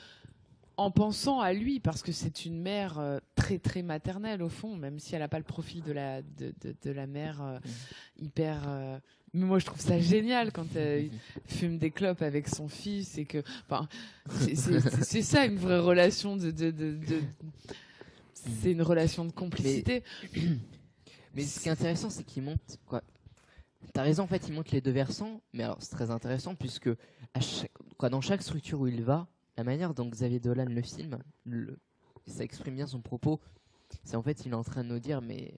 en pensant à lui, parce que c'est une mère euh, très très maternelle au fond, même si elle n'a pas le profil de la, de, de- de la mère euh, hyper. euh, mais moi je trouve ça génial quand elle fume des clopes avec son fils et que. Enfin, c'est- ça une vraie relation de. de, de- de- c'est une relation de complicité. Mais ce qui est intéressant, c'est qu'il monte quoi. T'as raison, en fait, il monte les deux versants, mais alors c'est très intéressant puisque à chaque, quoi, dans chaque structure où il va, la manière dont Xavier Dolan le filme, le- ça exprime bien son propos. c'est en fait il est en train de nous dire mais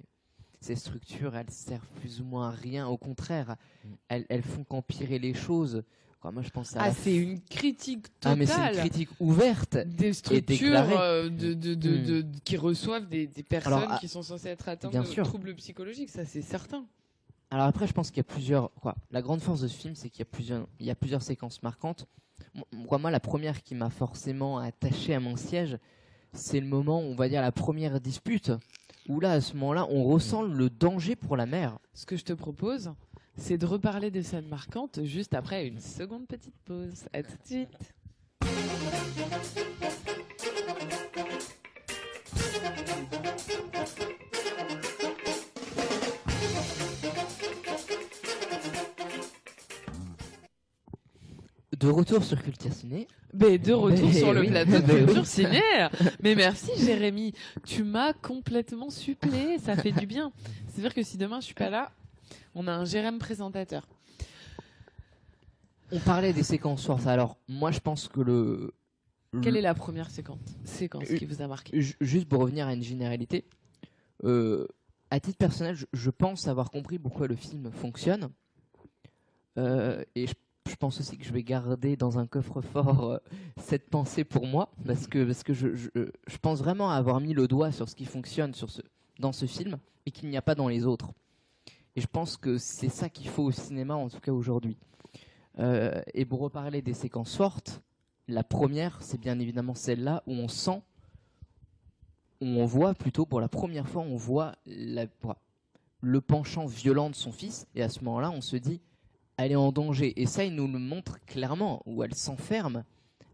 ces structures elles servent plus ou moins à rien, au contraire, Mm. elles, elles font qu'empirer les choses. Quoi, moi je pense à Ah, la c'est une critique Ah, mais c'est totale une critique ouverte. des structures euh, de, de, de, de- qui reçoivent des, des personnes Alors, ah, qui sont censées être atteintes bien de sûr. troubles psychologiques, ça c'est certain. Alors après, je pense qu'il y a plusieurs. Quoi, la grande force de ce film, c'est qu'il y a plusieurs, il y a plusieurs séquences marquantes. Moi, Moi, moi, la première qui m'a forcément attaché à mon siège, c'est le moment, on va dire, la première dispute, où là, à ce moment-là, on ressent le danger pour la mère. Ce que je te propose, c'est de reparler des scènes marquantes juste après une seconde petite pause. À tout de suite. De retour sur Culture Ciné. Mais de retour Mais sur le oui. plateau de. Culture Ciné. Mais merci Jérémy, tu m'as complètement suppléé, ça fait du bien. C'est-à-dire que si demain je suis pas là, on a un Jérémy présentateur. On parlait des séquences fortes. Alors, moi, je pense que le. Quelle le- est la première séquence, séquence qui vous a marqué? Ju- Juste pour revenir à une généralité, euh, à titre personnel, je, je pense avoir compris pourquoi le film fonctionne. Euh, et je, je pense aussi que je vais garder dans un coffre-fort euh, cette pensée pour moi, parce que, parce que je, je, pense vraiment avoir mis le doigt sur ce qui fonctionne sur ce, dans ce film et qu'il n'y a pas dans les autres. Et je pense que c'est ça qu'il faut au cinéma, en tout cas aujourd'hui. Euh, et pour reparler des séquences fortes, la première, c'est bien évidemment celle-là où on sent où on voit plutôt pour la première fois on voit la- le penchant violent de son fils et à ce moment-là on se dit elle est en danger et ça il nous le montre clairement où elle s'enferme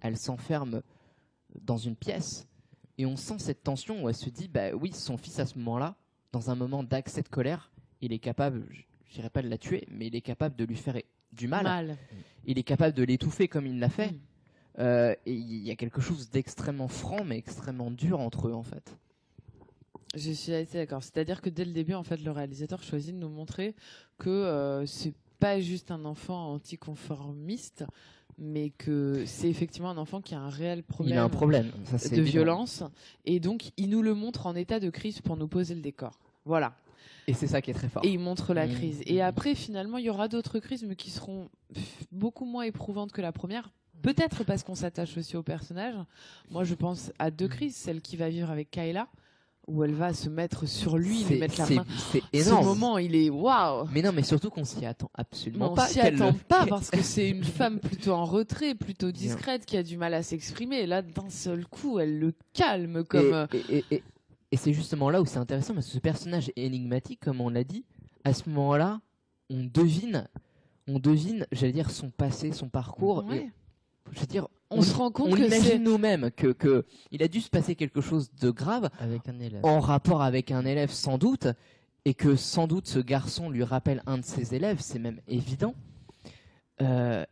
elle s'enferme dans une pièce et on sent cette tension où elle se dit bah oui son fils à ce moment-là dans un moment d'accès de colère il est capable je dirais pas de la tuer mais il est capable de lui faire du mal, Mal. il est capable de l'étouffer comme il l'a fait Mm. Euh, et il y a quelque chose d'extrêmement franc mais extrêmement dur entre eux en fait Je suis assez d'accord. C'est-à-dire que dès le début, en fait, le réalisateur choisit de nous montrer que euh, c'est pas juste un enfant anticonformiste, mais que c'est effectivement un enfant qui a un réel problème, il a un problème ça, de évident. violence, et donc il nous le montre en état de crise pour nous poser le décor. Voilà. Et c'est ça qui est très fort. Et il montre la Mmh. crise. Et après, finalement, il y aura d'autres crises, mais qui seront beaucoup moins éprouvantes que la première. Peut-être parce qu'on s'attache aussi au personnage. Moi, je pense à deux crises. Celle qui va vivre avec Kayla, où elle va se mettre sur lui, lui mettre la main. C'est Ce énorme. moment, il est waouh. Mais non, mais surtout qu'on s'y attend absolument On pas. s'y qu'elle attend le- pas parce que c'est une femme plutôt en retrait, plutôt discrète, qui a du mal à s'exprimer. Et là, d'un seul coup, elle le calme comme. Et, et- et- et c'est justement là où c'est intéressant parce que ce personnage est énigmatique, comme on l'a dit. À ce moment-là, on devine, on devine, j'allais dire, son passé, son parcours. ouais. Et, je veux dire, On se rend compte on que imagine nous-mêmes que, que il a dû se passer quelque chose de grave avec un élève. en rapport avec un élève sans doute, et que sans doute ce garçon lui rappelle un de ses élèves, c'est même évident. Euh,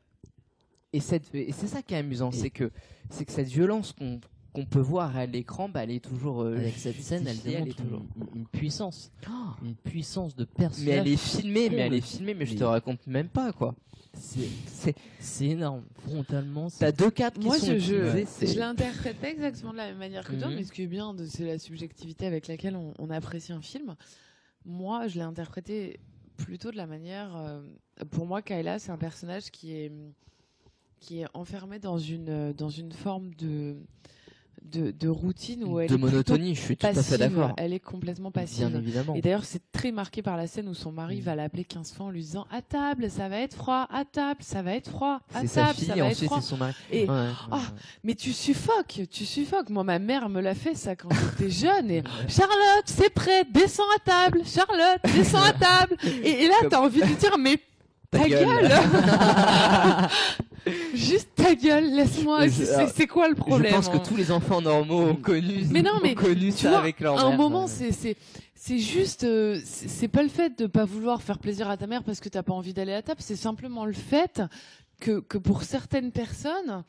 et cette- et c'est ça qui est amusant, c'est que c'est que cette violence qu'on qu'on peut voir à l'écran, bah, elle est toujours euh, Avec cette scène, elle est toujours- une, une puissance, Oh, une puissance de mais personnage. elle est filmée, mais elle est filmée, mais je te Mais- raconte même pas quoi. C'est- énorme. Frontalement, c'est- t'as deux cadres qui Moi, sont je, je, utilisés, je l'interprète pas exactement de la même manière que toi, Mhm. mais ce qui est bien, c'est la subjectivité avec laquelle on, on apprécie un film. Moi, je l'ai interprété plutôt de la manière. euh, pour moi, Kayla, c'est un personnage qui est qui est enfermé dans une dans une forme de de, de routine où elle de est monotonie, je suis tout à fait passive. d'accord. Elle est complètement Bien passive. évidemment. Et d'ailleurs, c'est très marqué par la scène où son mari Mm. va l'appeler 15 fois en lui disant À table, ça va être froid, à table, ça va être froid, à sa table, fille, ça va être froid. c'est son mari. Et Ouais. Ah, mais tu suffoques, tu suffoques. Moi, ma mère me l'a fait ça quand j'étais jeune. Et Charlotte, c'est prêt, descends à table. Charlotte, descends à table. Et, et là, Comme- t'as envie de dire, mais Ta ta gueule. gueule, Juste ta gueule, laisse-moi. C'est- quoi le problème je pense que hein tous les enfants normaux ont connu, Mais non, ont mais connu tu ça vois, avec leur À un mère. moment, c'est juste, euh, c'est c'est pas le fait de pas vouloir faire plaisir à ta mère parce que t'as pas envie d'aller à table. C'est simplement le fait que que pour certaines personnes,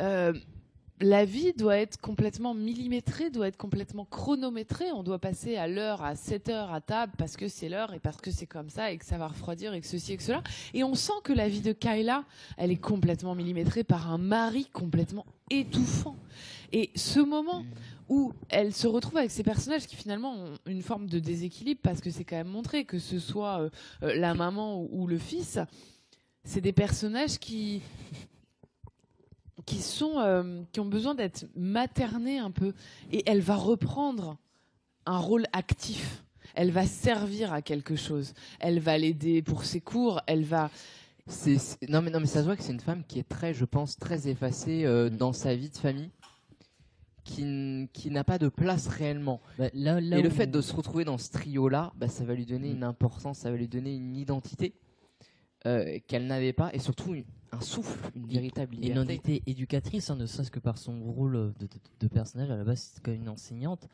euh, la vie doit être complètement millimétrée, doit être complètement chronométrée. On doit passer à l'heure, à 7 heures à table parce que c'est l'heure et parce que c'est comme ça et que ça va refroidir et que ceci et que cela. Et on sent que la vie de Kayla, elle est complètement millimétrée par un mari complètement étouffant. Et ce moment où elle se retrouve avec ces personnages qui finalement ont une forme de déséquilibre parce que c'est quand même montré que ce soit euh, euh, la maman ou le fils, c'est des personnages qui qui sont euh, qui ont besoin d'être maternés un peu et elle va reprendre un rôle actif. Elle va servir à quelque chose. Elle va l'aider pour ses cours. Elle va. C'est- non mais non mais ça se voit que c'est une femme qui est très, je pense, très effacée euh, dans sa vie de famille, qui, qui n'a pas de place réellement. Bah, là, là Et le fait de se retrouver dans ce trio-là, bah, ça va lui donner Mm. une importance, ça va lui donner une identité euh, qu'elle n'avait pas, et surtout une- un souffle, une véritable Et une liberté. identité éducatrice, hein, ne serait-ce que par son rôle de, de- de personnage, à la base c'est comme une enseignante.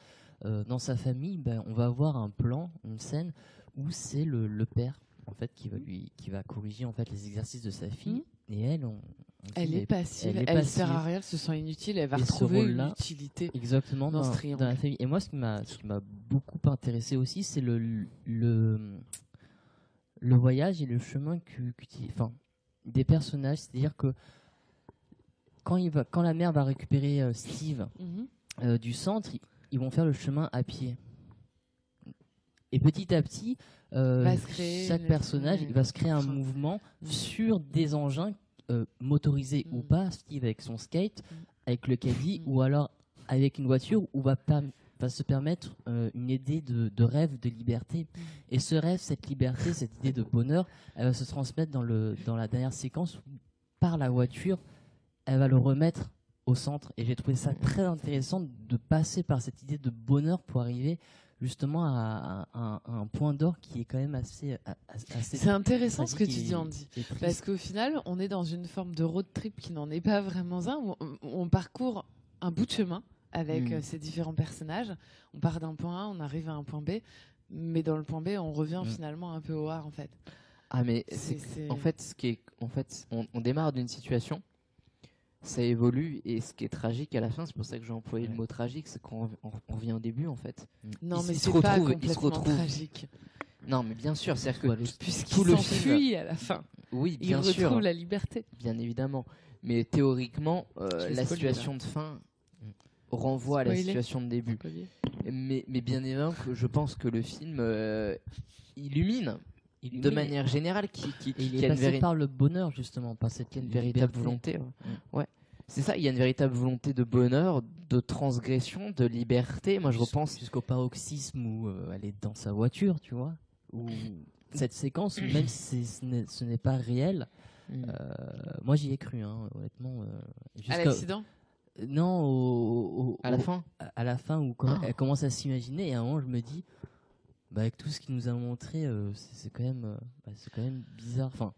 Euh, dans sa famille, ben, on va avoir un plan, une scène où c'est le, le père en fait qui va lui, qui va corriger en fait les exercices de sa fille. Et elle, on, Elle est passive. elle Elle, est passive. sert à rien. Elle se sent inutile. Elle va Et retrouver une rôle-là- utilité. exactement dans dans, ce dans triangle. la famille. Et moi, ce qui m'a, ce qui m'a beaucoup intéressé aussi, c'est le, le, le voyage et le chemin que, enfin, des personnages. C'est-à-dire que quand, il va, quand la mère va récupérer euh, Steve Mhm. euh, du centre, ils, ils vont faire le chemin à pied. Et petit à petit, euh, Va se créer chaque une- personnage il va se créer un mouvement Mm. sur des engins euh, motorisés ou Mm. pas, Steve avec son skate, Mm. avec le caddie, Mm. ou alors avec une voiture où va, perm- va se permettre euh, une idée de, de rêve, de liberté. Et ce rêve, cette liberté, cette idée de bonheur, elle va se transmettre dans, le, dans la dernière séquence où, par la voiture, elle va le remettre au centre. Et j'ai trouvé ça très intéressant de passer par cette idée de bonheur pour arriver justement à, à- à un point d'or qui est quand même assez, assez C'est intéressant ce que tu dis, Andy. Parce qu'au final, on est dans une forme de road trip qui n'en est pas vraiment un. on parcourt un bout de chemin avec Mm. euh, ces différents personnages. On part d'un point A, on arrive à un point B. Mais dans le point B, on revient Mm. finalement un peu au A, en fait. Ah mais C'est- c'est c'est- en fait ce qui est en fait on, on démarre d'une situation, ça évolue et ce qui est tragique à la fin, c'est pour ça que j'ai employé le mot tragique, c'est qu'on on, on revient au début en fait. Non, Il mais c'est pas retrouve- il se complètement retrouve. tragique. Non mais bien sûr, c'est-à-dire que Puisqu'il Tout le s'enfuit à la fin. oui, Il retrouve sûr, la liberté. bien évidemment, mais théoriquement euh, la situation de fin renvoie à la situation de début. Mais, mais bien évidemment que je pense que le film euh, illumine Il de manière générale qui, qui, il a est passé véri- par le bonheur justement, par cette qui a une véritable volonté. Ouais. Ouais. C'est ça, il y a une véritable volonté de bonheur, de transgression, de liberté. Moi, je Jus- repense. jusqu'au paroxysme où euh, elle est dans sa voiture, tu vois. Où cette séquence, même si ce n'est- pas réel, Mm. euh, moi j'y ai cru, hein, honnêtement. euh, À l'accident? Non, au- au- à la au- fin. à- la fin où quand Ah. elle commence à s'imaginer, et à un moment je me dis, bah, avec tout ce qu'il nous a montré, euh, c'est c'est quand même, euh, bah, c'est quand même bizarre. Enfin,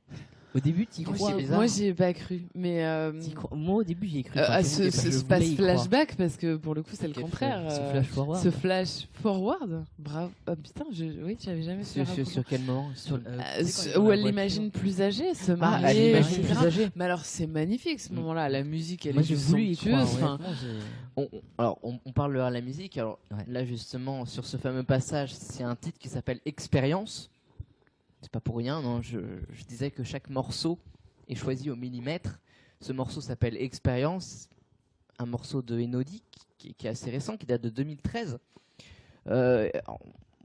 au début, tu crois. bizarre. Moi, j'y ai pas cru. Mais euh, Moi, au début, j'y ai cru. euh, à ce, ce flashback, parce que pour le coup, c'est le contraire. Ce euh, flash forward. Ce flash forward, bravo. Oh, putain, je, oui, j'avais jamais fait Sur, sur, sur quel moment? Sur- euh, dans où elle l'imagine plus âgée, se Ah, marier, elle l'imagine etc. plus âgée. Mais alors, c'est magnifique ce Mm. moment-là. La musique, elle Moi, est juste somptueuse. Enfin, On- on- alors, on, on parle de la musique. Alors, Ouais. là, justement, sur ce fameux passage, c'est un titre qui s'appelle Expérience. C'est pas pour rien, non. Je, je disais que chaque morceau est choisi au millimètre. Ce morceau s'appelle Expérience, un morceau de Enodi qui, qui est assez récent, qui date de 2013. Euh,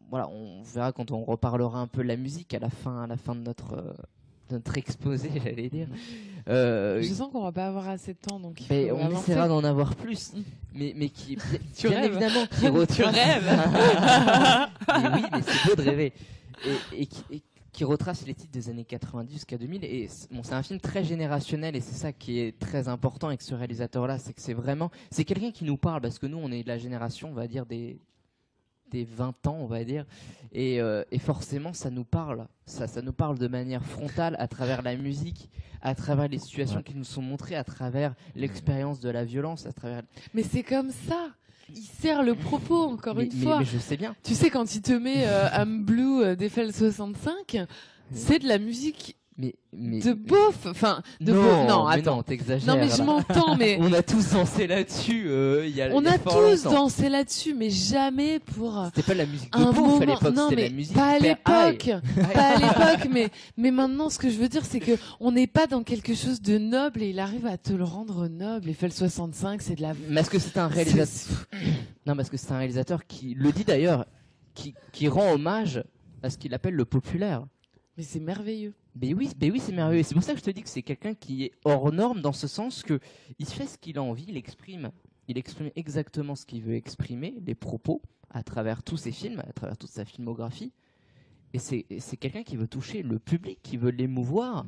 voilà, on verra quand on reparlera un peu de la musique à la fin, à la fin de notre, euh, de notre exposé, j'allais dire. Euh, je sens qu'on va pas avoir assez de temps, donc il mais faut on essaiera d'en avoir plus, Mm. mais, mais qui, Tu bien rêves. évidemment, qui Tu rêves. mais oui, mais c'est beau de rêver. Et, et qui retrace les titres des années 90 jusqu'à 2000. Et c'est- bon, c'est un film très générationnel et c'est ça qui est très important avec ce réalisateur-là, c'est que c'est vraiment, c'est quelqu'un qui nous parle parce que nous, on est de la génération, on va dire des des 20 ans, on va dire, et, euh, et forcément, ça nous parle. Ça, ça nous parle de manière frontale à travers la musique, à travers les situations Ouais. qui nous sont montrées, à travers l'expérience de la violence, à travers. Mais c'est comme ça. Il sert le propos, encore mais, une mais- fois. mais je sais bien. Tu sais, quand il te met euh, I'm Blue euh, d'Eiffel 65, c'est de la musique Mais, mais de beauf, enfin de non, beauf. Non, attends. t'exagères. Non, mais je m'entends, mais On a tous dansé là-dessus. euh, il y a, on y a tous dansé là-dessus, mais jamais pour C'était pas de la musique de beauf moment. à l'époque, c'était la musique pas à l'époque, pas à l'époque, mais mais maintenant, ce que je veux dire, c'est que on n'est pas dans quelque chose de noble et il arrive à te le rendre noble. Eiffel 65, c'est de la. Mais est-ce que c'est un réalisateur Non, parce que c'est un réalisateur qui le dit d'ailleurs, qui, qui rend hommage à ce qu'il appelle le populaire? Mais c'est merveilleux. Mais oui, mais oui, c'est merveilleux. C'est pour ça que je te dis que c'est quelqu'un qui est hors norme dans ce sens que il fait ce qu'il a envie, il exprime, il exprime exactement ce qu'il veut exprimer, les propos à travers tous ses films, à travers toute sa filmographie. Et c'est quelqu'un qui veut toucher le public, qui veut l'émouvoir.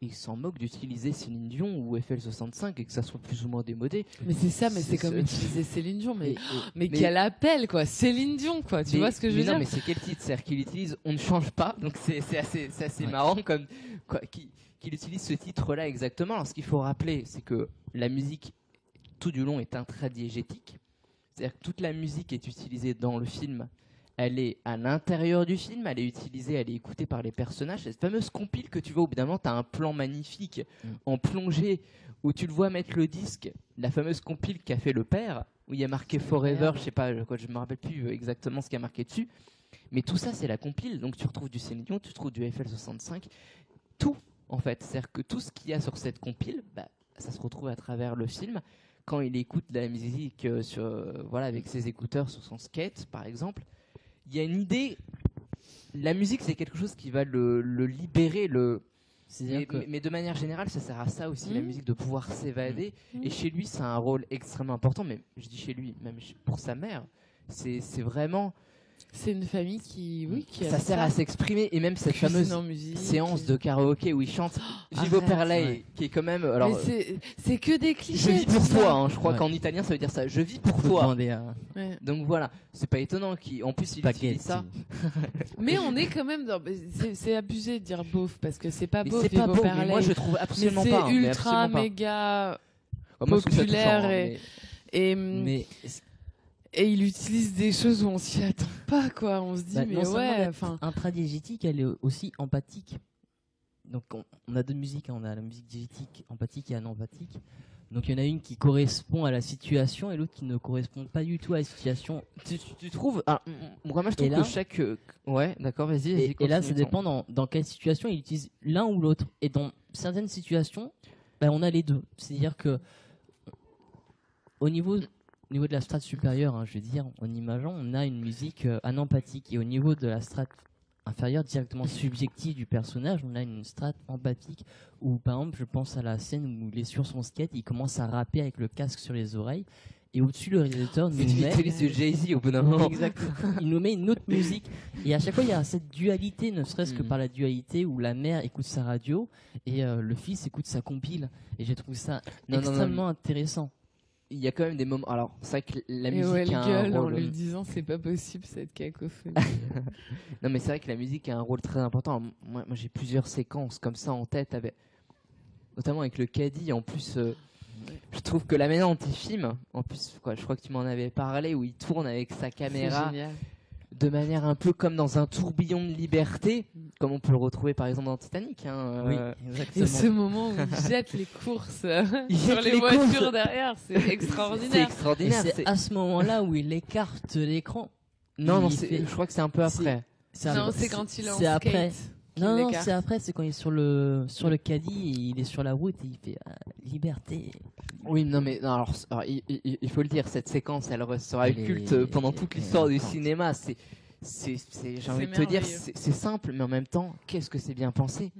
Et il s'en moque d'utiliser Céline Dion ou FL65 et que ça soit plus ou moins démodé. Mais c'est ça, mais c'est comme utiliser Céline Dion, mais et- mais, mais- quel appel quoi, Céline Dion quoi. Tu Mais- vois ce que je mais veux non, dire mais c'est quel titre? C'est-à-dire qu'il utilise On ne change pas, donc c'est assez, assez Ouais. marrant comme quoi, qu'il qu'il utilise ce titre-là exactement. Alors ce qu'il faut rappeler, c'est que la musique tout du long est intradiégétique. C'est-à-dire que toute la musique est utilisée dans le film. Elle est à l'intérieur du film, elle est utilisée, elle est écoutée par les personnages. Cette fameuse compile que tu vois, au bout d'un moment, tu as un plan magnifique Mm. en plongée où tu le vois mettre le disque, la fameuse compile qu'a fait le père, où il y a marqué Forever, je sais pas, je, quoi, je me rappelle plus exactement ce qu'il y a marqué dessus. Mais tout ça, c'est la compile. Donc tu retrouves du Céline Dion, tu retrouves du FL65, tout en fait. C'est-à-dire que tout ce qu'il y a sur cette compile, bah, ça se retrouve à travers le film. Quand il écoute de la musique euh, sur, euh, voilà, avec ses écouteurs sur son skate, par exemple, il y a une idée. La musique, c'est quelque chose qui va le, le libérer, le, mais, que mais- mais de manière générale, ça sert à ça aussi, la Mhm. musique, de pouvoir s'évader. Mhm. Et chez lui, c'est un rôle extrêmement important, mais je dis chez lui, même pour sa mère, c'est vraiment. C'est une famille qui, oui, qui Ça sert à s'exprimer, et même cette Cuisine fameuse en musique. séance de karaoké où il chante Vivo arrête, per lei, ouais. qui est quand même. Alors, mais c'est- c'est que des je clichés. vis tout pour toi, hein, je crois Ouais. qu'en italien ça veut dire ça. Je vis pour toi. Ouais. Donc voilà, c'est pas étonnant qu'en plus il Spaghetti. utilise ça. Mais on est quand même dans. c'est- C'est abusé de dire beauf parce que c'est pas beauf. c'est pas Vivo beau, per mais moi je trouve Mais absolument c'est pas. hein, mais ultra absolument pas. méga je ça populaire et- mais- et Mais et il utilise des choses où on s'y attend pas quoi. On se dit Bah, mais ouais. Enfin. intradiégétique, elle est aussi empathique. Donc on, on a deux musiques, hein. on a la musique diégétique, empathique et anempathique. Donc il y en a une qui correspond à la situation et l'autre qui ne correspond pas du tout à la situation. Tu, tu- tu trouves ah, mm, mm, Moi, je trouve là- que chaque. euh, Ouais, d'accord, vas-y. vas-y, Et, et là, ça dépend dans, dans quelle situation il utilise l'un ou l'autre. Et dans certaines situations, ben, on a les deux. C'est-à-dire que au niveau, au niveau de la strate supérieure, hein, je veux dire, en imageant, on a une musique euh, anempathique. Et au niveau de la strate inférieure, directement subjective du personnage, on a une strate empathique où, par exemple, je pense à la scène où il est sur son skate, il commence à rapper avec le casque sur les oreilles. Et au-dessus, le réalisateur nous met... du Jay-Z au bout d'un moment. Exactement. Il nous met une autre musique. Et à chaque fois, il y a cette dualité, ne serait-ce que Mhm. par la dualité où la mère écoute sa radio et euh, le fils écoute sa compile. Et j'ai trouvé ça Non, non, non, extrêmement intéressant. Il y a quand même des moments. Alors, c'est vrai que la Et musique ouais, elle a un gueule en rôle. lui disant c'est pas possible cette cacophonie. Non, mais c'est vrai que la musique a un rôle très important. Moi, moi j'ai plusieurs séquences comme ça en tête, avec... notamment avec le caddie. En plus, euh, je trouve que la manière dont il filme, en plus, quoi, je crois que tu m'en avais parlé, où il tourne avec sa C'est caméra génial. De manière un peu comme dans un tourbillon de liberté, comme on peut le retrouver par exemple dans Titanic. hein, euh, Et exactement. ce moment où il jette les courses euh, Il sur jette les, les voitures courses. derrière, c'est C'est extraordinaire. Et extraordinaire. c'est c'est- à ce moment-là où il écarte l'écran. Non, non, il c'est- fait- je crois que c'est un peu c'est- après. C'est c'est quand il est en c'est après. Non, non, c'est après, c'est quand il est sur le, sur le caddie il est sur la route et il fait euh, liberté. Oui, non, mais non, alors, alors, il, il- il faut le dire, cette séquence, elle restera Elle culte pendant toute l'histoire du cinéma. C'est, j'ai envie de te dire, c'est, simple, mais en même temps, qu'est-ce que c'est bien pensé?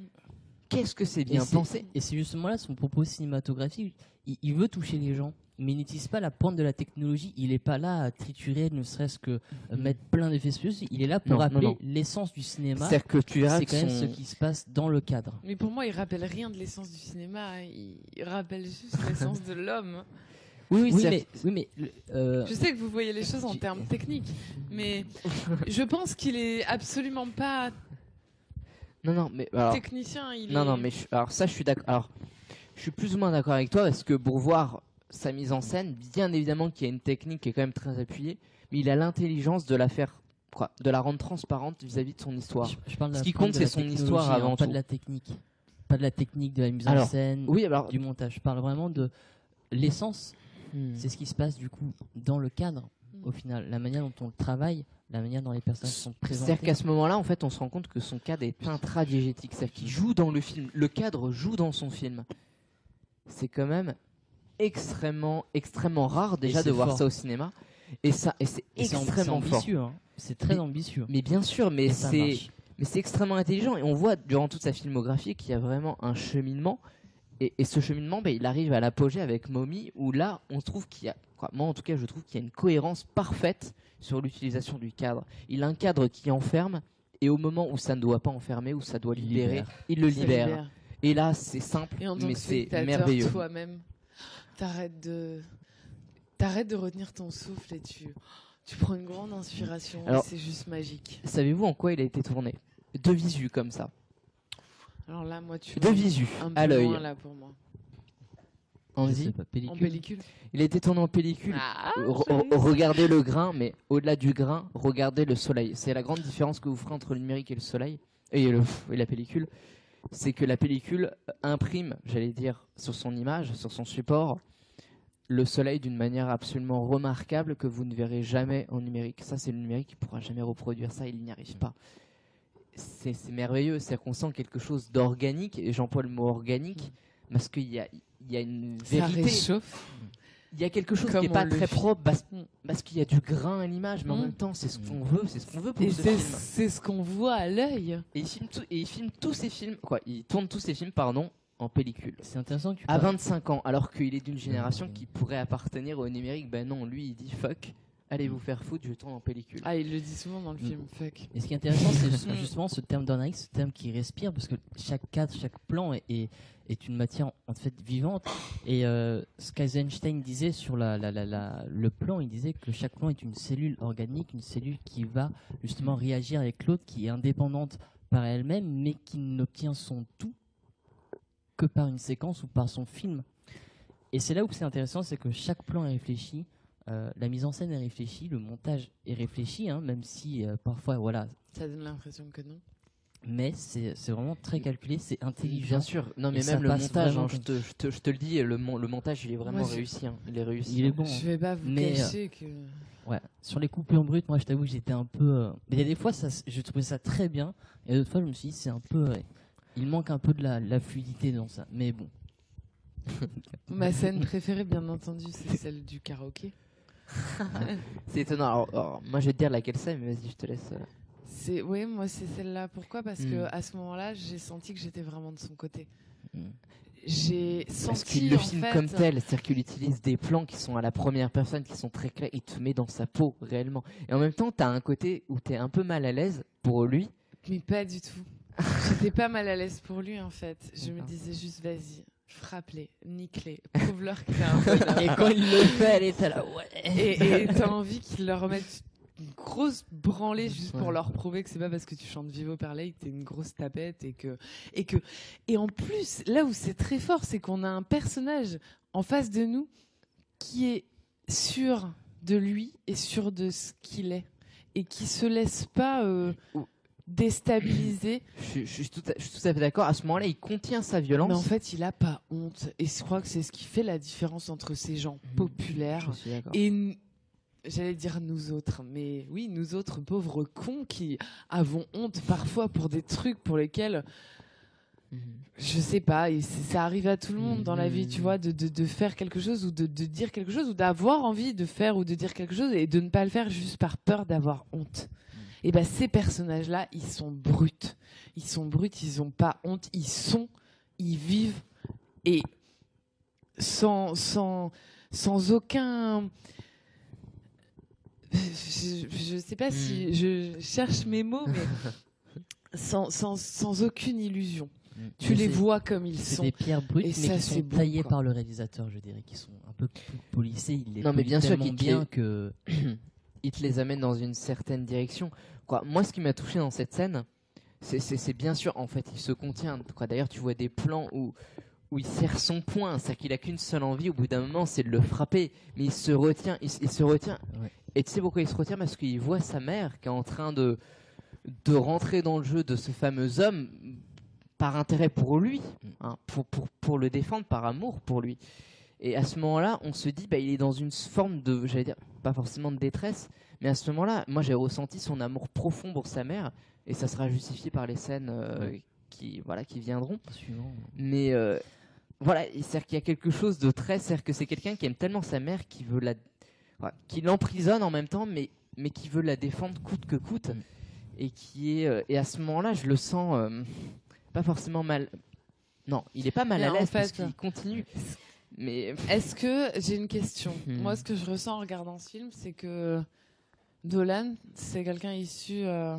Qu'est-ce que c'est bien et pensé? Et c'est justement là son propos cinématographique. Il, il veut toucher les gens, mais il n'utilise pas la pointe de la technologie. Il n'est pas là à triturer, ne serait-ce que euh, mettre plein d'effets spéciaux. Il est là pour Non, rappeler l'essence du cinéma. C'est-à-dire que tu C'est quand même son- ce qui se passe dans le cadre. Mais pour moi, il rappelle rien de l'essence du cinéma. Il rappelle juste l'essence de l'homme. Oui, oui, Oui, c'est- mais, oui, mais le- euh, Je sais que vous voyez les choses en termes techniques, mais je pense qu'il est absolument pas Non, non, mais alors, technicien. Il non, est... non, mais je- alors ça, je suis d'accord. Alors, je suis plus ou moins d'accord avec toi parce que pour voir sa mise en scène, bien évidemment qu'il y a une technique qui est quand même très appuyée, mais il a l'intelligence de la faire, quoi, de la rendre transparente vis-à-vis de son histoire. je, je parle de Ce qui compte, c'est son histoire hein, avant pas tout. de la technique. pas de la technique, de la mise en scène, Oui, alors. du montage. Je parle vraiment de l'essence. Hmm. C'est ce qui se passe du coup dans le cadre, au final. La manière dont on le travaille, la manière dont les personnages sont C'est-à-dire présentées. qu'à ce moment-là, en fait, on se rend compte que son cadre est intradiégétique. C'est-à-dire qu'il joue dans le film. Le cadre joue dans son film. C'est quand même extrêmement, extrêmement rare déjà de voir fort. ça au cinéma. Et ça, et c'est extrêmement fort. ambitieux. hein. C'est très Mais- ambitieux. Mais bien sûr, mais c'est, mais c'est extrêmement intelligent. Et on voit durant toute sa filmographie qu'il y a vraiment un cheminement. Et, et ce cheminement, ben, il arrive à l'apogée avec Mommy, où là, on trouve qu'il y a, quoi, moi en tout cas, je trouve qu'il y a une cohérence parfaite sur l'utilisation du cadre. Il a un cadre qui enferme, et au moment où ça ne doit pas enfermer, où ça doit Il libérer, libère. il le libère. Et là, c'est simple, mais c'est merveilleux. toi-même, t'arrêtes de, t'arrêtes de retenir ton souffle et tu, tu prends une grande inspiration. Alors- c'est juste magique. Savez-vous en quoi il a été tourné? De visu comme ça. Alors là, moi, tu De visu, un peu à l'œil. là pour moi. Sais pas, pellicule. En pellicule. Il a été tourné en pellicule. Ah, regardez le grain, mais au-delà du grain, regardez le soleil. C'est la grande différence que vous ferez entre le numérique et le soleil et, le, et la pellicule. C'est que la pellicule imprime, j'allais dire, sur son image, sur son support, le soleil d'une manière absolument remarquable que vous ne verrez jamais en numérique. Ça, c'est le numérique qui pourra jamais reproduire ça, il n'y arrive pas. C'est merveilleux, c'est-à-dire qu'on sent quelque chose d'organique, et j'emploie le mot organique, parce qu'il y a, il y a une Ça vérité réchauffe. Il y a quelque chose Comme qui est on pas très propre parce, parce qu'il y a du grain à l'image, mais en Mm. même temps, c'est ce qu'on Mm. veut, c'est ce qu'on veut pour Et ce c'est, film. c'est ce qu'on voit à l'œil. Et il filme, tout- et il filme tous ses films, quoi, il tourne tous ses films, pardon, en pellicule. C'est intéressant que tu À parles- 25 ans, alors qu'il est d'une génération Mm. qui pourrait appartenir au numérique, ben non, lui il dit fuck, allez vous faire foutre, je tourne en pellicule. Ah, il le dit souvent dans le Mm. film. Fuck. Et ce qui est intéressant, c'est ju- justement ce terme d'organique, ce terme qui respire, parce que chaque cadre, chaque plan est, est, est une matière en fait vivante. Et euh, ce qu'Eisenstein disait sur la, la, la, la- le plan, il disait que chaque plan est une cellule organique, une cellule qui va justement réagir avec l'autre, qui est indépendante par elle-même, mais qui n'obtient son tout que par une séquence ou par son film. Et c'est là où c'est intéressant, c'est que chaque plan est réfléchi, euh, la mise en scène est réfléchie, le montage est réfléchi, hein, même si euh, parfois, voilà, Ça donne l'impression que non. mais c'est c'est vraiment très calculé, c'est intelligent. Bien sûr, non mais Et même le montage, hein, je, te, je, te, je te le dis, le, mon- le montage il est vraiment Moi, réussi, hein, il est réussi. Il est bon. Je vais pas vous Mais, cacher que. Ouais. Sur les coupures brutes, moi je t'avoue que j'étais un peu. euh, Mais il y a des fois, ça, je trouvais ça très bien, et d'autres fois je me suis dit c'est un peu. Il manque un peu de la, la fluidité dans ça. Mais bon. Ma scène préférée, bien entendu, c'est celle du karaoké. C'est étonnant. Alors, alors, moi je vais te dire laquelle c'est, mais vas-y, je te laisse. euh. C'est oui, moi c'est celle-là. Pourquoi? Parce que Mm. à ce moment-là, j'ai senti que j'étais vraiment de son côté. Mm. J'ai Parce senti qu'il le en filme fait, comme tel, c'est-à-dire qu'il utilise des plans qui sont à la première personne, qui sont très clairs, il te met dans sa peau réellement. Et en même temps, t'as un côté où t'es un peu mal à l'aise pour lui. mais pas du tout. J'étais pas mal à l'aise pour lui en fait. Je me D'accord. disais juste vas-y, frappe-les, nique-les, prouve-leur que t'es un bonhomme. Et quand il le fait, elle est là, ouais. et et t'as envie qu'ils leur remettent une grosse branlée juste pour leur prouver que c'est pas parce que tu chantes Vivo per Lei que t'es une grosse tapette et que et que et en plus là où c'est très fort c'est qu'on a un personnage en face de nous qui est sûr de lui et sûr de ce qu'il est et qui se laisse pas euh, déstabiliser Je, suis- je suis tout à, je suis tout à fait d'accord. À ce moment-là, il contient sa violence. mais en fait il a pas honte et je crois que c'est ce qui fait la différence entre ces gens populaires suis d'accord. Et j'allais dire nous autres, mais oui, nous autres pauvres cons qui avons honte parfois pour des trucs pour lesquels, Mhm. je sais pas, et ça arrive à tout le monde dans la vie, tu Mhm. vois, de, de, de faire quelque chose ou de, de dire quelque chose ou d'avoir envie de faire ou de dire quelque chose et de ne pas le faire juste par peur d'avoir honte. Et ben ces personnages-là, ils sont bruts. Ils sont bruts, ils ont pas honte, ils sont, ils vivent et sans, sans, sans aucun. Je, je sais pas si je cherche mes mots, mais sans, sans, sans aucune illusion. Tu Mais les vois comme ils C'est sont. des pierres brutes, Et mais ça, qui c'est sont taillées par le réalisateur, je dirais, qui sont un peu plus polissées. Il les Non, mais bien sûr te bien que. il te les amène dans une certaine direction. Quoi, moi, ce qui m'a touché dans cette scène, c'est- bien sûr, en fait, il se contient. D'ailleurs, tu vois des plans où, où il serre son poing, c'est-à-dire qu'il a qu'une seule envie, au bout d'un moment, c'est de le frapper. Mais il se retient, il, se retient. Ouais. Et tu sais pourquoi il se retient? Parce qu'il voit sa mère qui est en train de, de rentrer dans le jeu de ce fameux homme par intérêt pour lui, hein, pour, pour, pour le défendre, par amour pour lui. Et à ce moment-là, on se dit, bah, il est dans une forme de, j'allais dire, pas forcément de détresse, mais à ce moment-là, moi j'ai ressenti son amour profond pour sa mère, et ça sera justifié par les scènes euh, qui, voilà, qui viendront. Suivant. Mais euh, voilà, c'est-à-dire qu'il y a quelque chose de très, c'est-à-dire que c'est quelqu'un qui aime tellement sa mère, qui veut la, voilà, qui l'emprisonne en même temps, mais mais qui veut la défendre coûte que coûte, Mm. et qui est, euh, et à ce moment-là, je le sens euh, pas forcément mal. Non, il est pas mal Mais à en l'aise parce fait- qu'il continue. Mais Est-ce que j'ai une question Hmm. Moi, ce que je ressens en regardant ce film, c'est que Dolan, c'est quelqu'un issu. euh,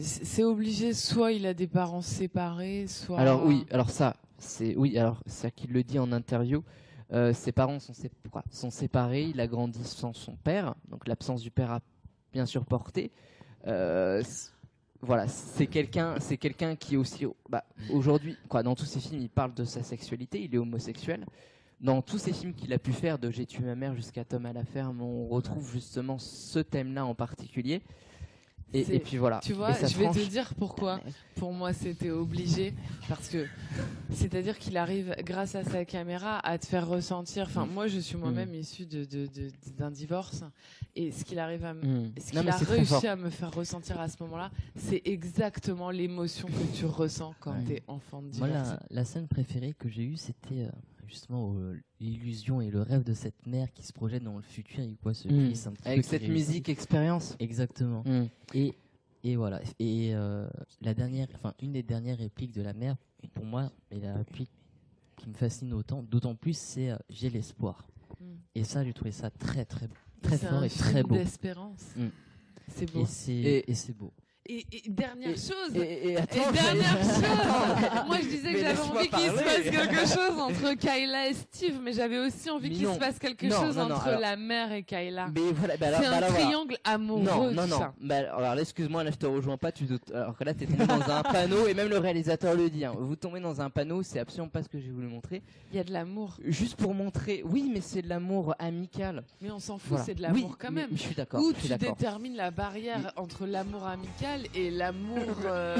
c'est obligé, soit il a des parents séparés, soit. Alors oui, alors ça, c'est oui, alors c'est ça qu'il le dit en interview. Euh, ses parents sont, séparés, il a grandi sans son père, donc l'absence du père a bien sûr porté. Euh, voilà, c'est quelqu'un, c'est quelqu'un qui aussi, bah, aujourd'hui, quoi, dans tous ses films, il parle de sa sexualité, il est homosexuel. Dans tous ces films qu'il a pu faire, de J'ai tué ma mère jusqu'à Tom à la ferme, on retrouve justement ce thème-là en particulier. Et, puis voilà. Tu vois, je vais te dire pourquoi. Pour moi, c'était obligé parce que c'est-à-dire qu'il arrive, grâce à sa caméra, à te faire ressentir. Enfin, Mm. moi, je suis moi-même issue de, de- de- d'un divorce et ce qu'il arrive à me Mm. ce qu'il a réussi à me faire ressentir à ce moment-là, c'est exactement l'émotion que tu ressens quand Ouais. t'es enfant de Moi, divorce. la, la scène préférée que j'ai eue, c'était euh, justement euh, l'illusion et le rêve de cette mère qui se projette dans le futur et quoi ce Mm. fils un petit Avec peu cette musique expérience. Exactement. Mm. Et, et voilà. Et euh, la dernière, enfin une des dernières répliques de la mère, pour moi, est la réplique qui me fascine autant, d'autant plus, c'est euh, j'ai l'espoir. Mm. Et ça, j'ai trouvé ça très très très C'est fort un et très beau. d'espérance. Mm. C'est beau. Et c'est beau. Et, et dernière Et- chose. Et, et Et attends, dernière chose Moi je disais que j'avais envie qu'il se passe quelque chose entre Kyla et Steve, mais j'avais aussi envie qu'il se passe quelque Non, chose non, non, entre alors- la mère et Kyla. Mais voilà, bah C'est bah un triangle amoureux. Non, non, non. ça. Bah, alors excuse-moi, là je te rejoins pas. Tu doutes- Alors que là, t'es tombé dans un panneau et même le réalisateur le dit. hein. Vous tombez dans un panneau, c'est absolument pas ce que j'ai voulu montrer. Il y a de l'amour. Juste pour montrer, oui, mais c'est de l'amour amical. Mais on s'en fout, Voilà. c'est de l'amour Oui, quand même. je suis d'accord. Où tu détermines la barrière entre l'amour amical et l'amour. euh,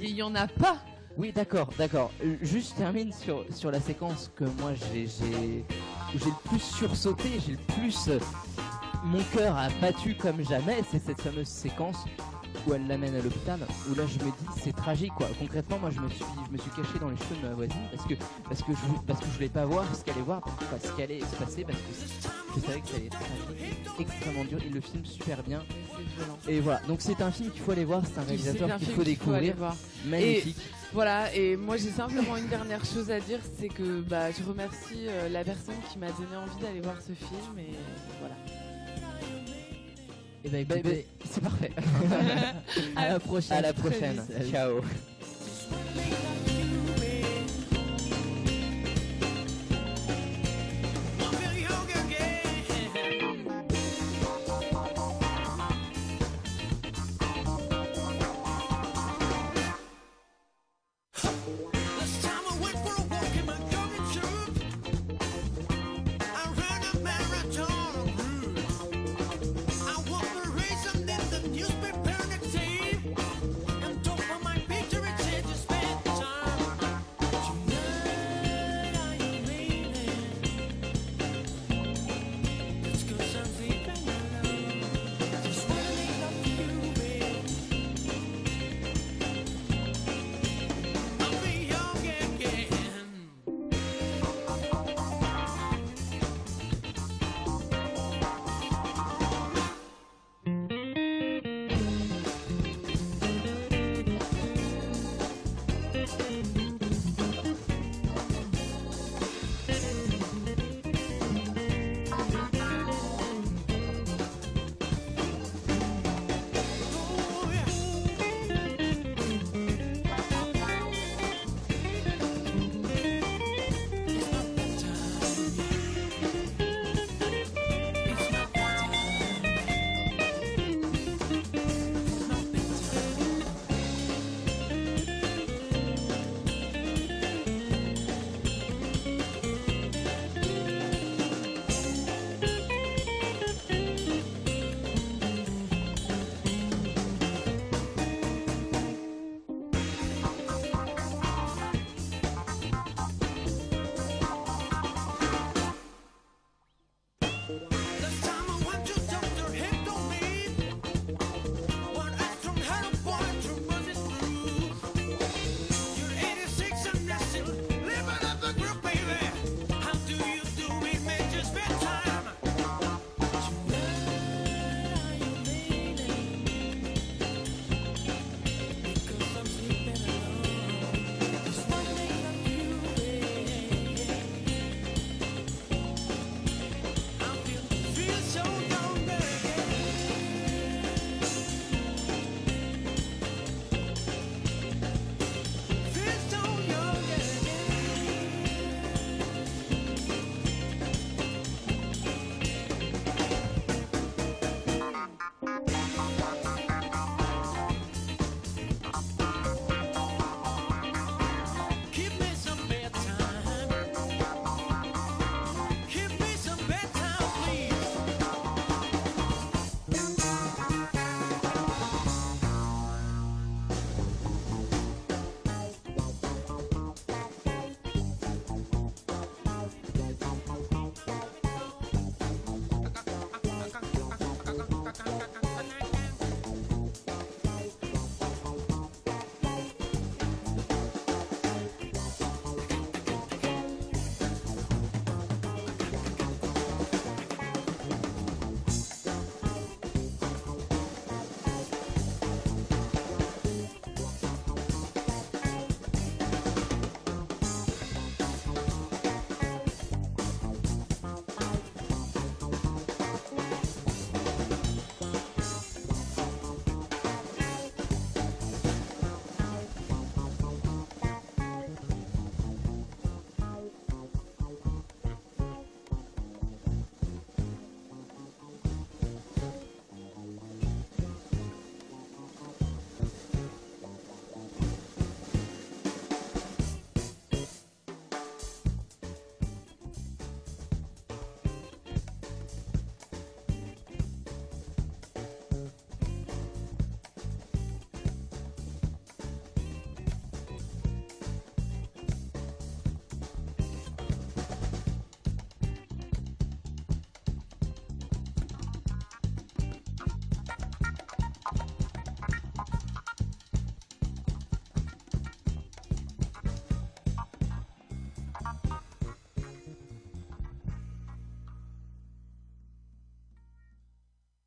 Il y en a pas. Oui, d'accord, d'accord. Euh, Juste, je termine sur, sur la séquence que moi j'ai j'ai où j'ai le plus sursauté, j'ai le plus. euh, mon cœur a battu comme jamais, c'est cette fameuse séquence où elle l'amène à l'hôpital, où là je me dis c'est tragique quoi. Concrètement, moi je me suis, je me suis caché dans les cheveux de ma voisine parce que, parce que, je, parce que je voulais pas voir ce qu'elle allait voir, pas ce qu'allait se passer, parce que je savais que ça allait être tragique, extrêmement dur. Il le filme super bien. Et voilà, donc c'est un film qu'il faut aller voir, c'est un réalisateur qu'il faut découvrir. Magnifique. Voilà, et moi j'ai simplement une dernière chose à dire, c'est que bah, je remercie euh, la personne qui m'a donné envie d'aller voir ce film et voilà. Et ben Bah, bah, écoutez, c'est parfait. à la prochaine. À la Très prochaine. vite. Ciao.